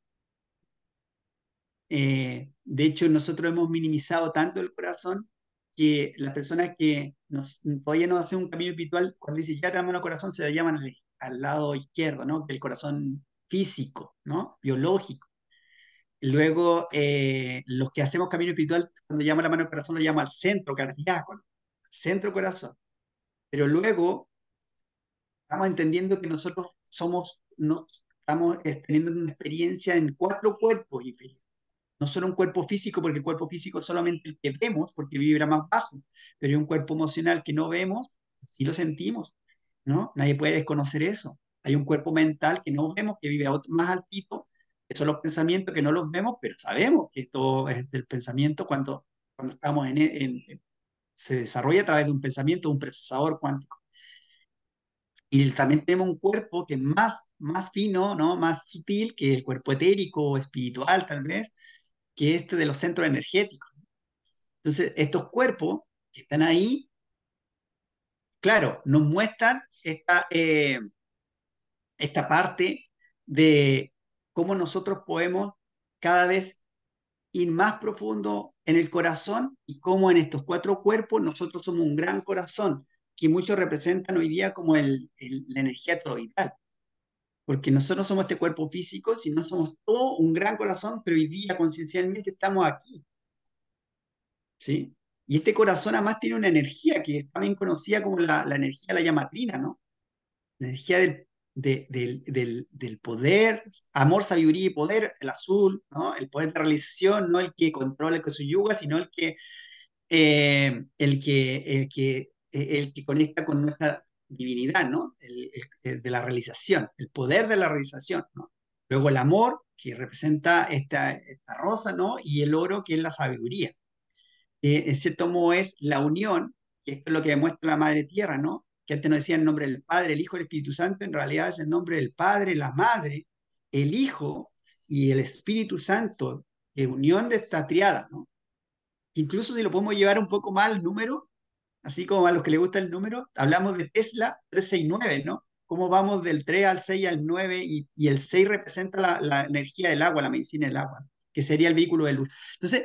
Eh, de hecho, nosotros hemos minimizado tanto el corazón que las personas que nos, todavía no hacen un camino espiritual, cuando dicen ya tenemos el corazón, se lo llaman al, lado izquierdo, ¿no? El corazón físico, ¿no? Biológico. Luego, eh, los que hacemos camino espiritual, cuando llama la mano al corazón, lo llama al centro cardíaco, centro corazón. pero luego estamos entendiendo que nosotros somos, no, estamos eh, teniendo una experiencia en cuatro cuerpos inferiores. No solo un cuerpo físico, porque el cuerpo físico es solamente el que vemos, porque vibra más bajo, pero hay un cuerpo emocional que no vemos, sí lo sentimos, ¿no? Nadie puede desconocer eso. Hay un cuerpo mental que no vemos, que vibra más altito, que son los pensamientos que no los vemos, pero sabemos que esto es del pensamiento cuando, cuando estamos en, en se desarrolla a través de un pensamiento, un procesador cuántico. Y también tenemos un cuerpo que es más, más fino, ¿no? más sutil que el cuerpo etérico o espiritual tal vez, que este de los centros energéticos. Entonces, estos cuerpos que están ahí, claro, nos muestran esta, eh, esta parte de cómo nosotros podemos cada vez ir más profundo en el corazón y cómo en estos cuatro cuerpos nosotros somos un gran corazón que muchos representan hoy día como el, la energía toroidal. Porque nosotros somos este cuerpo físico, sino somos todo un gran corazón, pero hoy día conciencialmente estamos aquí. ¿Sí? Y este corazón además tiene una energía que está bien conocida como la, la energía de la llamatrina, ¿no? La energía del, del, del, del, poder, amor, sabiduría y poder, el azul, ¿no? El poder de realización, no el que controla con su yuga, sino el que, eh, el que, el que el que conecta con nuestra divinidad, ¿no? El, de la realización, el poder de la realización, ¿no? Luego el amor, que representa esta, esta rosa, ¿no? Y el oro, que es la sabiduría. Eh, ese tomo es la unión, que esto es lo que demuestra la Madre Tierra, ¿no? Que antes no decía el nombre del Padre, el Hijo, el Espíritu Santo, en realidad es el nombre del Padre, la Madre, el Hijo y el Espíritu Santo, que unión de esta triada, ¿no? Incluso si lo podemos llevar un poco más al número, así como a los que les gusta el número, hablamos de Tesla 369, ¿no? Cómo vamos del 3 al 6 al 9 y, el 6 representa la, energía del agua, la medicina del agua, que sería el vehículo de luz. Entonces,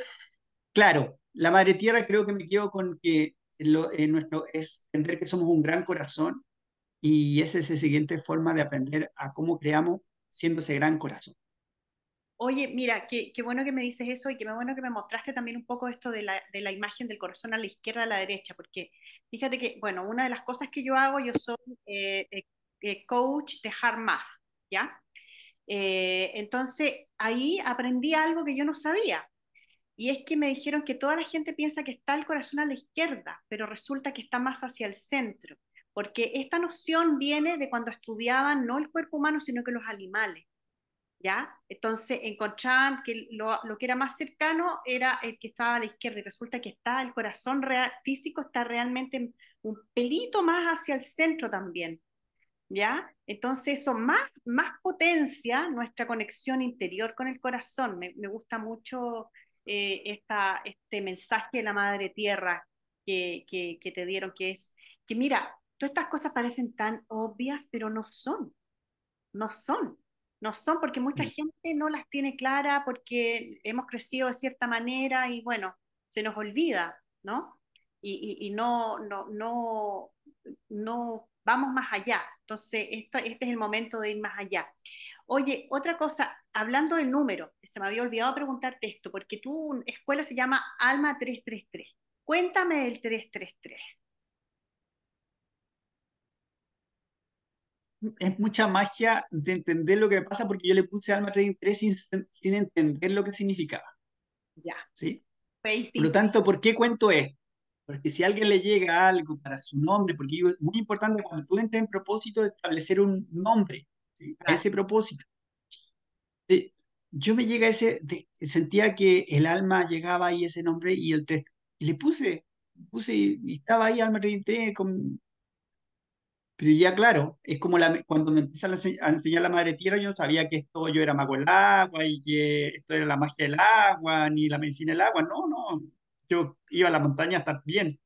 claro, la Madre Tierra creo que me quedo con que lo, nuestro, es entender que somos un gran corazón y esa es la siguiente forma de aprender a cómo creamos siendo ese gran corazón. Oye, mira, qué, qué, bueno que me dices eso y qué bueno que me mostraste también un poco esto de la, de la imagen del corazón a la izquierda, a la derecha, porque fíjate que, bueno, una de las cosas que yo hago, yo soy eh, eh, eh coach de HeartMath, ¿ya? Eh, entonces, ahí aprendí algo que yo no sabía, y es que me dijeron que toda la gente piensa que está el corazón a la izquierda, pero resulta que está más hacia el centro, porque esta noción viene de cuando estudiaban no el cuerpo humano, sino que los animales. ¿Ya? Entonces encontraban que lo, lo, que era más cercano era el que estaba a la izquierda y resulta que está el corazón real, físico está realmente un pelito más hacia el centro también, ¿ya? Entonces eso más, más potencia nuestra conexión interior con el corazón. Me, me gusta mucho eh, esta, este mensaje de la Madre Tierra que, que, que te dieron, que es que mira, todas estas cosas parecen tan obvias, pero no son, no son no son porque mucha mm. gente no las tiene clara porque hemos crecido de cierta manera y bueno, se nos olvida, ¿no? Y, y, no, no, no, no vamos más allá. Entonces, esto, este es el momento de ir más allá. Oye, otra cosa, hablando del número, se me había olvidado preguntarte esto, porque tu escuela se llama Alma 333. Cuéntame del 333. Es mucha magia de entender lo que pasa porque yo le puse alma 33 sin, sin entender lo que significaba. Ya. ¿Sí? Por lo tanto, ¿por qué cuento esto? Porque si a alguien le llega algo para su nombre, porque es muy importante cuando tú entres en propósito de establecer un nombre ¿sí? a ese propósito. Sí. Yo me llega ese, sentía que el alma llegaba ahí ese nombre y el y le puse, puse y estaba ahí alma 33 con, pero ya claro, es como cuando me empiezan a enseñar la madre tierra, yo no sabía que esto yo era mago del agua y que esto era la magia del agua, ni la medicina del agua. No, no, yo iba a la montaña a estar bien.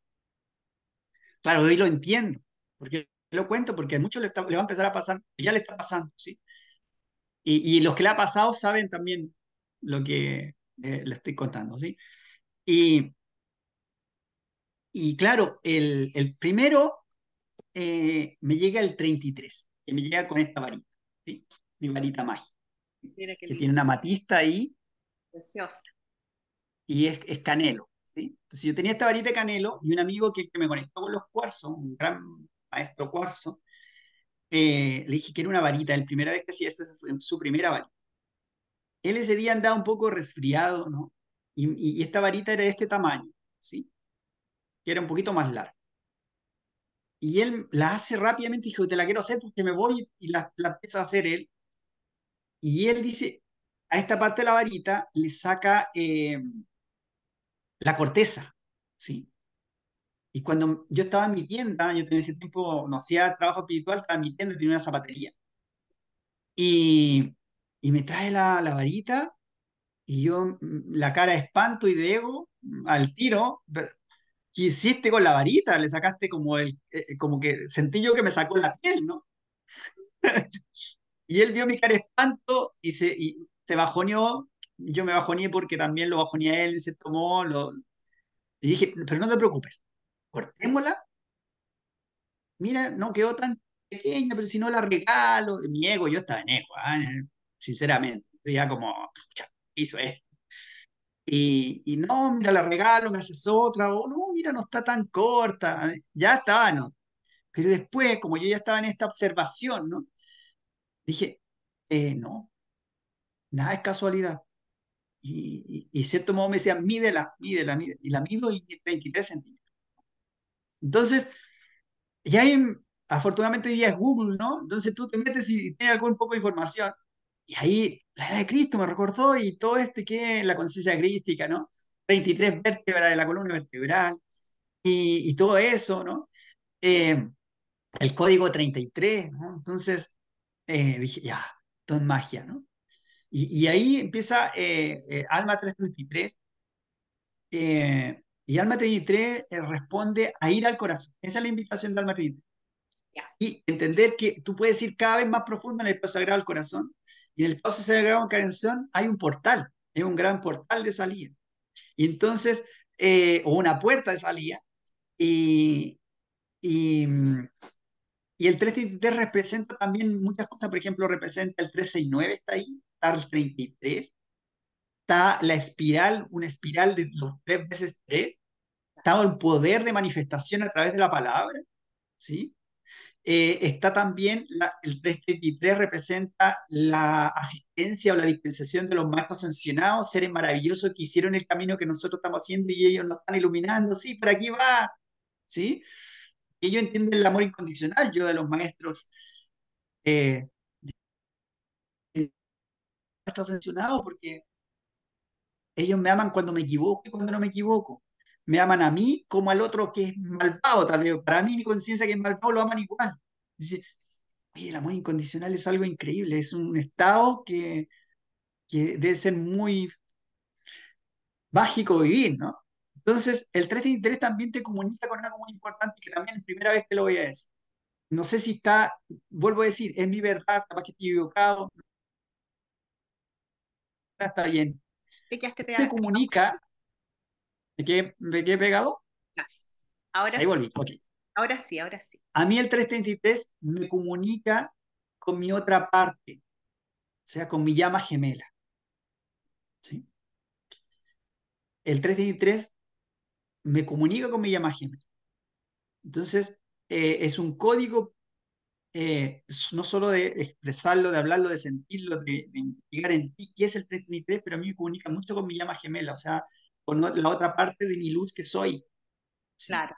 Claro, hoy lo entiendo, porque lo cuento, porque a muchos le, le va a empezar a pasar, ya le está pasando, ¿sí? Y, y los que le ha pasado saben también lo que eh, le estoy contando, ¿sí? Y, y claro, el, el primero eh, me llega el 33, que me llega con esta varita, ¿sí? mi varita mágica, que tiene una matista ahí. Preciosa. Y es, es canelo. ¿sí? Entonces yo tenía esta varita de canelo y un amigo que, que me conectó con los cuarzos, un gran maestro cuarzo, eh, le dije que era una varita, la primera vez que hacía esto fue su primera varita. Él ese día andaba un poco resfriado, ¿no? Y, y, esta varita era de este tamaño, ¿sí? Que era un poquito más larga. Y él la hace rápidamente dijo, te la quiero hacer porque me voy y la, la empieza a hacer él. Y él dice, a esta parte de la varita le saca eh, la corteza, ¿sí? Y cuando yo estaba en mi tienda, yo en ese tiempo no hacía trabajo espiritual, estaba en mi tienda, tenía una zapatería. Y, y me trae la, la, varita y yo, mm, la cara de espanto y de ego, mm, al tiro, ¿qué hiciste con la varita? Le sacaste como el, eh, como que sentí yo que me sacó la piel, ¿no? y él vio mi cara espanto y se, y se bajoneó, yo me bajoneé porque también lo bajoneé él, se tomó, lo... y dije, pero no te preocupes, cortémosla. Mira, no quedó tan pequeña, pero si no la regalo, mi ego, yo estaba en ego, ¿eh? sinceramente, ya como, hizo esto. Y, y, no, mira, la regalo, me haces otra, o no, mira, no está tan corta, ya estaba, ¿no? Pero después, como yo ya estaba en esta observación, ¿no? Dije, eh, no, nada es casualidad. Y, y, y, cierto modo me decía, mídela, mídela, mídela. Y la mido y 33 centímetros. Entonces, ya hay, afortunadamente hoy día es Google, ¿no? Entonces tú te metes y tienes algún poco de información. Y ahí la edad de Cristo me recordó y todo este que es la conciencia crística, ¿no? 33 vértebras de la columna vertebral y, y todo eso, ¿no? Eh, el código 33, ¿no? Entonces eh, dije, ya, todo es magia, ¿no? Y, y ahí empieza eh, eh Alma 333. Eh, y Alma 33 responde a ir al corazón. Esa es la invitación de Alma 33. Yeah. Y entender que tú puedes ir cada vez más profundo en el sagrado al corazón. Y en el paso sagrado al corazón hay un portal, es un gran portal de salida. Y entonces, o una puerta de salida. Y, y, y el 333 representa también muchas cosas, por ejemplo, representa el 369, está ahí, está el 33, está la espiral, una espiral de los tres veces tres, está el poder de manifestación a través de la palabra, ¿sí? Eh, está también el 333 representa la asistencia o la dispensación de los maestros sancionados, seres maravillosos que hicieron el camino que nosotros estamos haciendo y ellos nos están iluminando, sí, por aquí va, ¿sí? ellos entienden el amor incondicional, yo de los maestros, eh, maestros sancionados, porque ellos me aman cuando me equivoco y cuando no me equivoco. Me aman a mí como al otro que es malvado, tal vez. Para mí, mi conciencia que es malvado lo aman igual. Dice, oye, el amor incondicional es algo increíble, es un estado que, que debe ser muy mágico vivir, ¿no? Entonces, el 333 también te comunica con algo muy importante que también es primera vez que lo voy a decir. No sé si está, vuelvo a decir, es mi verdad, capaz que estoy equivocado. Está bien. Te comunica. ¿Me quedé, me quedé pegado? Ahora Ahí sí. volví, ok. Ahora sí, ahora sí. A mí el 333 me comunica con mi otra parte, o sea, con mi llama gemela. ¿Sí? El 333 me comunica con mi llama gemela. Entonces, eh, es un código eh, no solo de expresarlo, de hablarlo, de sentirlo, de, de, investigar en ti, que es el 33, pero a mí me comunica mucho con mi llama gemela, o sea, con la otra parte de mi luz que soy. ¿sí? Claro,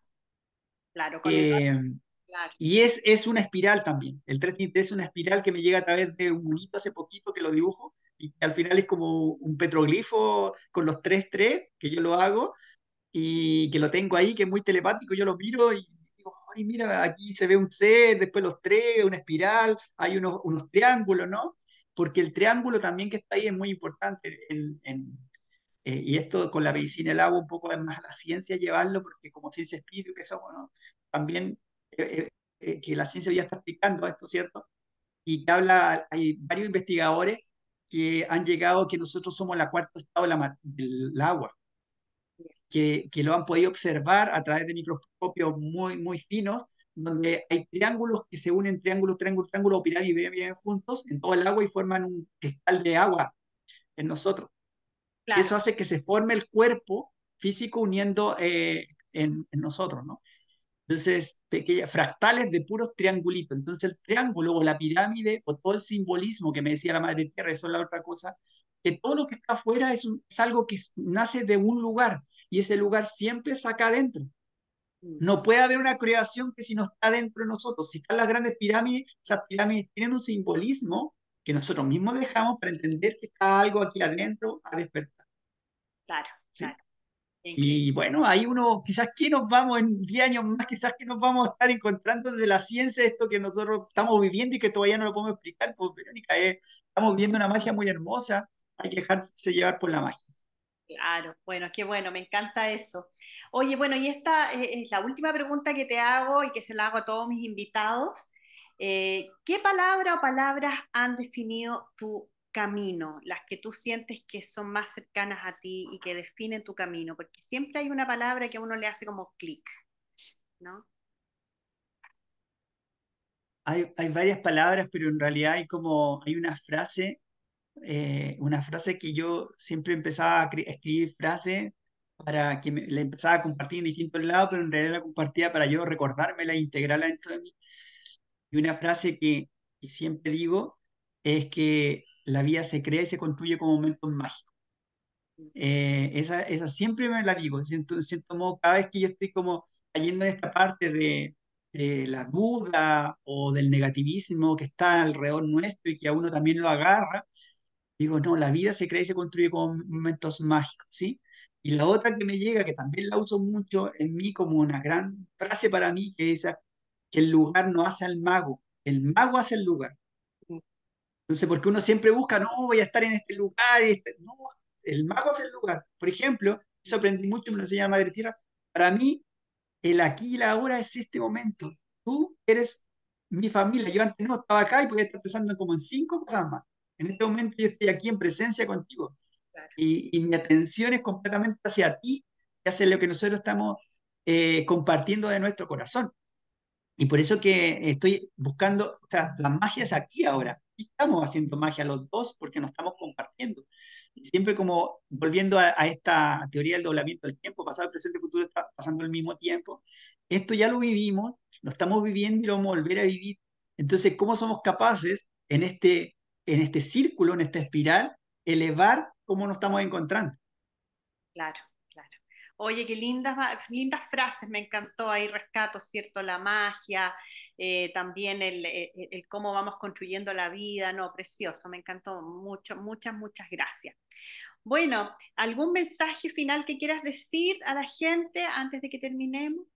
claro. Con eh, el... claro. Y es, es una espiral también. El 333 es una espiral que me llega a través de un monito hace poquito que lo dibujo, y que al final es como un petroglifo con los 3-3, que yo lo hago, y que lo tengo ahí, que es muy telepático, yo lo miro y digo, ay, mira, aquí se ve un ser, después los tres, una espiral, hay unos, unos triángulos, ¿no? Porque el triángulo también que está ahí es muy importante en, en eh, y esto con la medicina del agua un poco más a la ciencia llevarlo, porque como ciencia espíritu que somos. También eh, eh, que la ciencia ya está explicando esto, ¿cierto? Y que habla, hay varios investigadores que han llegado que nosotros somos la cuarta estado del agua que, que, lo han podido observar a través de microscopios muy, muy finos, donde hay triángulos que se unen, triángulos, triángulos, triángulos pirámides bien, bien juntos en todo el agua y forman un cristal de agua en nosotros. Claro. Eso hace que se forme el cuerpo físico uniendo eh, en, en, nosotros, ¿no? Entonces, pequeñas, fractales de puros triangulitos. Entonces, el triángulo o la pirámide o todo el simbolismo que me decía la Madre Tierra, eso es la otra cosa, que todo lo que está afuera es, es algo que nace de un lugar y ese lugar siempre saca adentro. Mm. No puede haber una creación que si no está dentro de nosotros. Si están las grandes pirámides, esas pirámides tienen un simbolismo que nosotros mismos dejamos para entender que está algo aquí adentro a despertar. Claro, claro. Y bueno, ahí uno, quizás que nos vamos en 10 años más, quizás que nos vamos a estar encontrando desde la ciencia esto que nosotros estamos viviendo y que todavía no lo podemos explicar, pues Verónica, estamos viendo una magia muy hermosa, hay que dejarse llevar por la magia. Claro, bueno, qué bueno, me encanta eso. Oye, bueno, y esta es la última pregunta que te hago y que se la hago a todos mis invitados. Eh, ¿Qué palabra o palabras han definido tu camino, las que tú sientes que son más cercanas a ti y que definen tu camino, porque siempre hay una palabra que a uno le hace como clic, ¿no? Hay, hay, varias palabras, pero en realidad hay como, hay una frase, eh, una frase que yo siempre empezaba a escribir frases para que me, la empezaba a compartir en distintos lados, pero en realidad la compartía para yo recordármela e integrarla dentro de mí. Y una frase que, siempre digo es que la vida se crea y se construye con momentos mágicos. Eh, esa, esa siempre me la digo, siento, siento cada vez que yo estoy como cayendo en esta parte de, de, la duda o del negativismo que está alrededor nuestro y que a uno también lo agarra, digo, no, la vida se crea y se construye con momentos mágicos, ¿sí? Y la otra que me llega, que también la uso mucho en mí como una gran frase para mí, que es que el lugar no hace al mago, el mago hace el lugar. Entonces, porque uno siempre busca, no, voy a estar en este lugar, este... no, el mago es el lugar. Por ejemplo, eso aprendí mucho, me lo enseña Madre Tierra, para mí, el aquí y la ahora es este momento. Tú eres mi familia, yo antes no estaba acá y podía estar pensando como en cinco cosas más. En este momento yo estoy aquí en presencia contigo. Y, y, mi atención es completamente hacia ti, y hacia lo que nosotros estamos eh, compartiendo de nuestro corazón. Y por eso que estoy buscando, o sea, la magia es aquí ahora estamos haciendo magia los dos porque nos estamos compartiendo. Y siempre como volviendo a, esta teoría del doblamiento del tiempo, pasado, presente, futuro está pasando al mismo tiempo. Esto ya lo vivimos, lo estamos viviendo y lo vamos a volver a vivir. Entonces, ¿cómo somos capaces en este, en este círculo, en esta espiral, elevar cómo nos estamos encontrando? Claro. Oye, qué lindas, lindas frases, me encantó ahí rescato, ¿cierto? La magia, eh, también el, el, el, cómo vamos construyendo la vida, no, precioso, me encantó mucho, muchas, muchas gracias. Bueno, ¿algún mensaje final que quieras decir a la gente antes de que terminemos?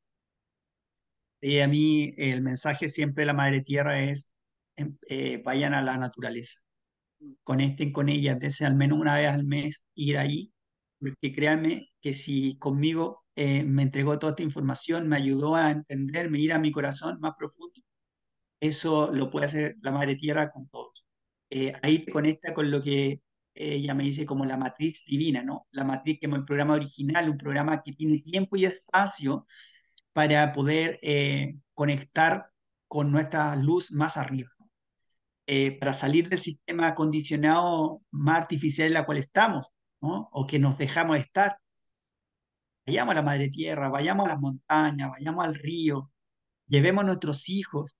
Sí, a mí el mensaje siempre de la Madre Tierra es, em, eh, vayan a la naturaleza, mm. conecten con ella, desde al menos una vez al mes ir ahí porque créanme que si conmigo eh, me entregó toda esta información, me ayudó a entenderme, ir a mi corazón más profundo, eso lo puede hacer la Madre Tierra con todos. Eh, ahí te conecta con lo que ella me dice como la matriz divina, ¿no? La matriz que es el programa original, un programa que tiene tiempo y espacio para poder eh, conectar con nuestra luz más arriba. para salir del sistema acondicionado más artificial en la cual estamos, o que nos dejamos estar. Vayamos a la madre tierra, vayamos a las montañas, vayamos al río, llevemos a nuestros hijos,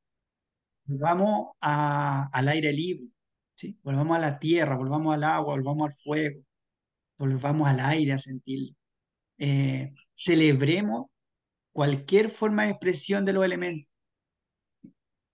volvamos al aire libre, ¿sí? volvamos a la tierra, volvamos al agua, volvamos al fuego, volvamos al aire a sentir. Eh, celebremos cualquier forma de expresión de los elementos.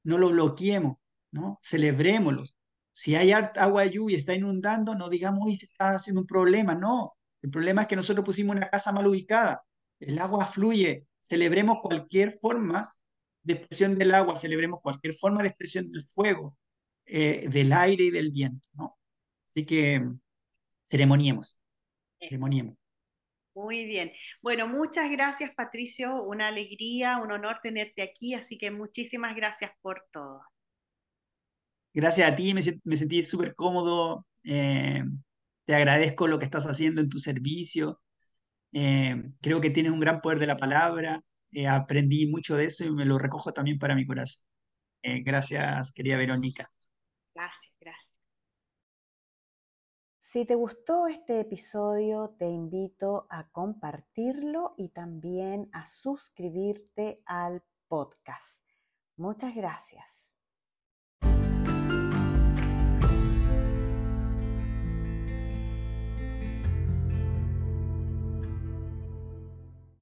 No lo bloqueemos, ¿no? Celebrémoslos. Si hay agua lluvia y está inundando, no digamos, que está haciendo un problema. No, el problema es que nosotros pusimos una casa mal ubicada. El agua fluye. Celebremos cualquier forma de expresión del agua, celebremos cualquier forma de expresión del fuego, eh, del aire y del viento. ¿no? Así que ceremoniemos. Ceremoniemos. Muy bien. Bueno, muchas gracias Patricio, una alegría, un honor tenerte aquí, así que muchísimas gracias por todo gracias a ti me, me sentí súper cómodo. Eh, te agradezco lo que estás haciendo en tu servicio. Eh, creo que tienes un gran poder de la palabra. Eh, aprendí mucho de eso y me lo recojo también para mi corazón. gracias, querida Verónica. Gracias. Si te gustó este episodio, te invito a compartirlo y también a suscribirte al podcast. Muchas gracias.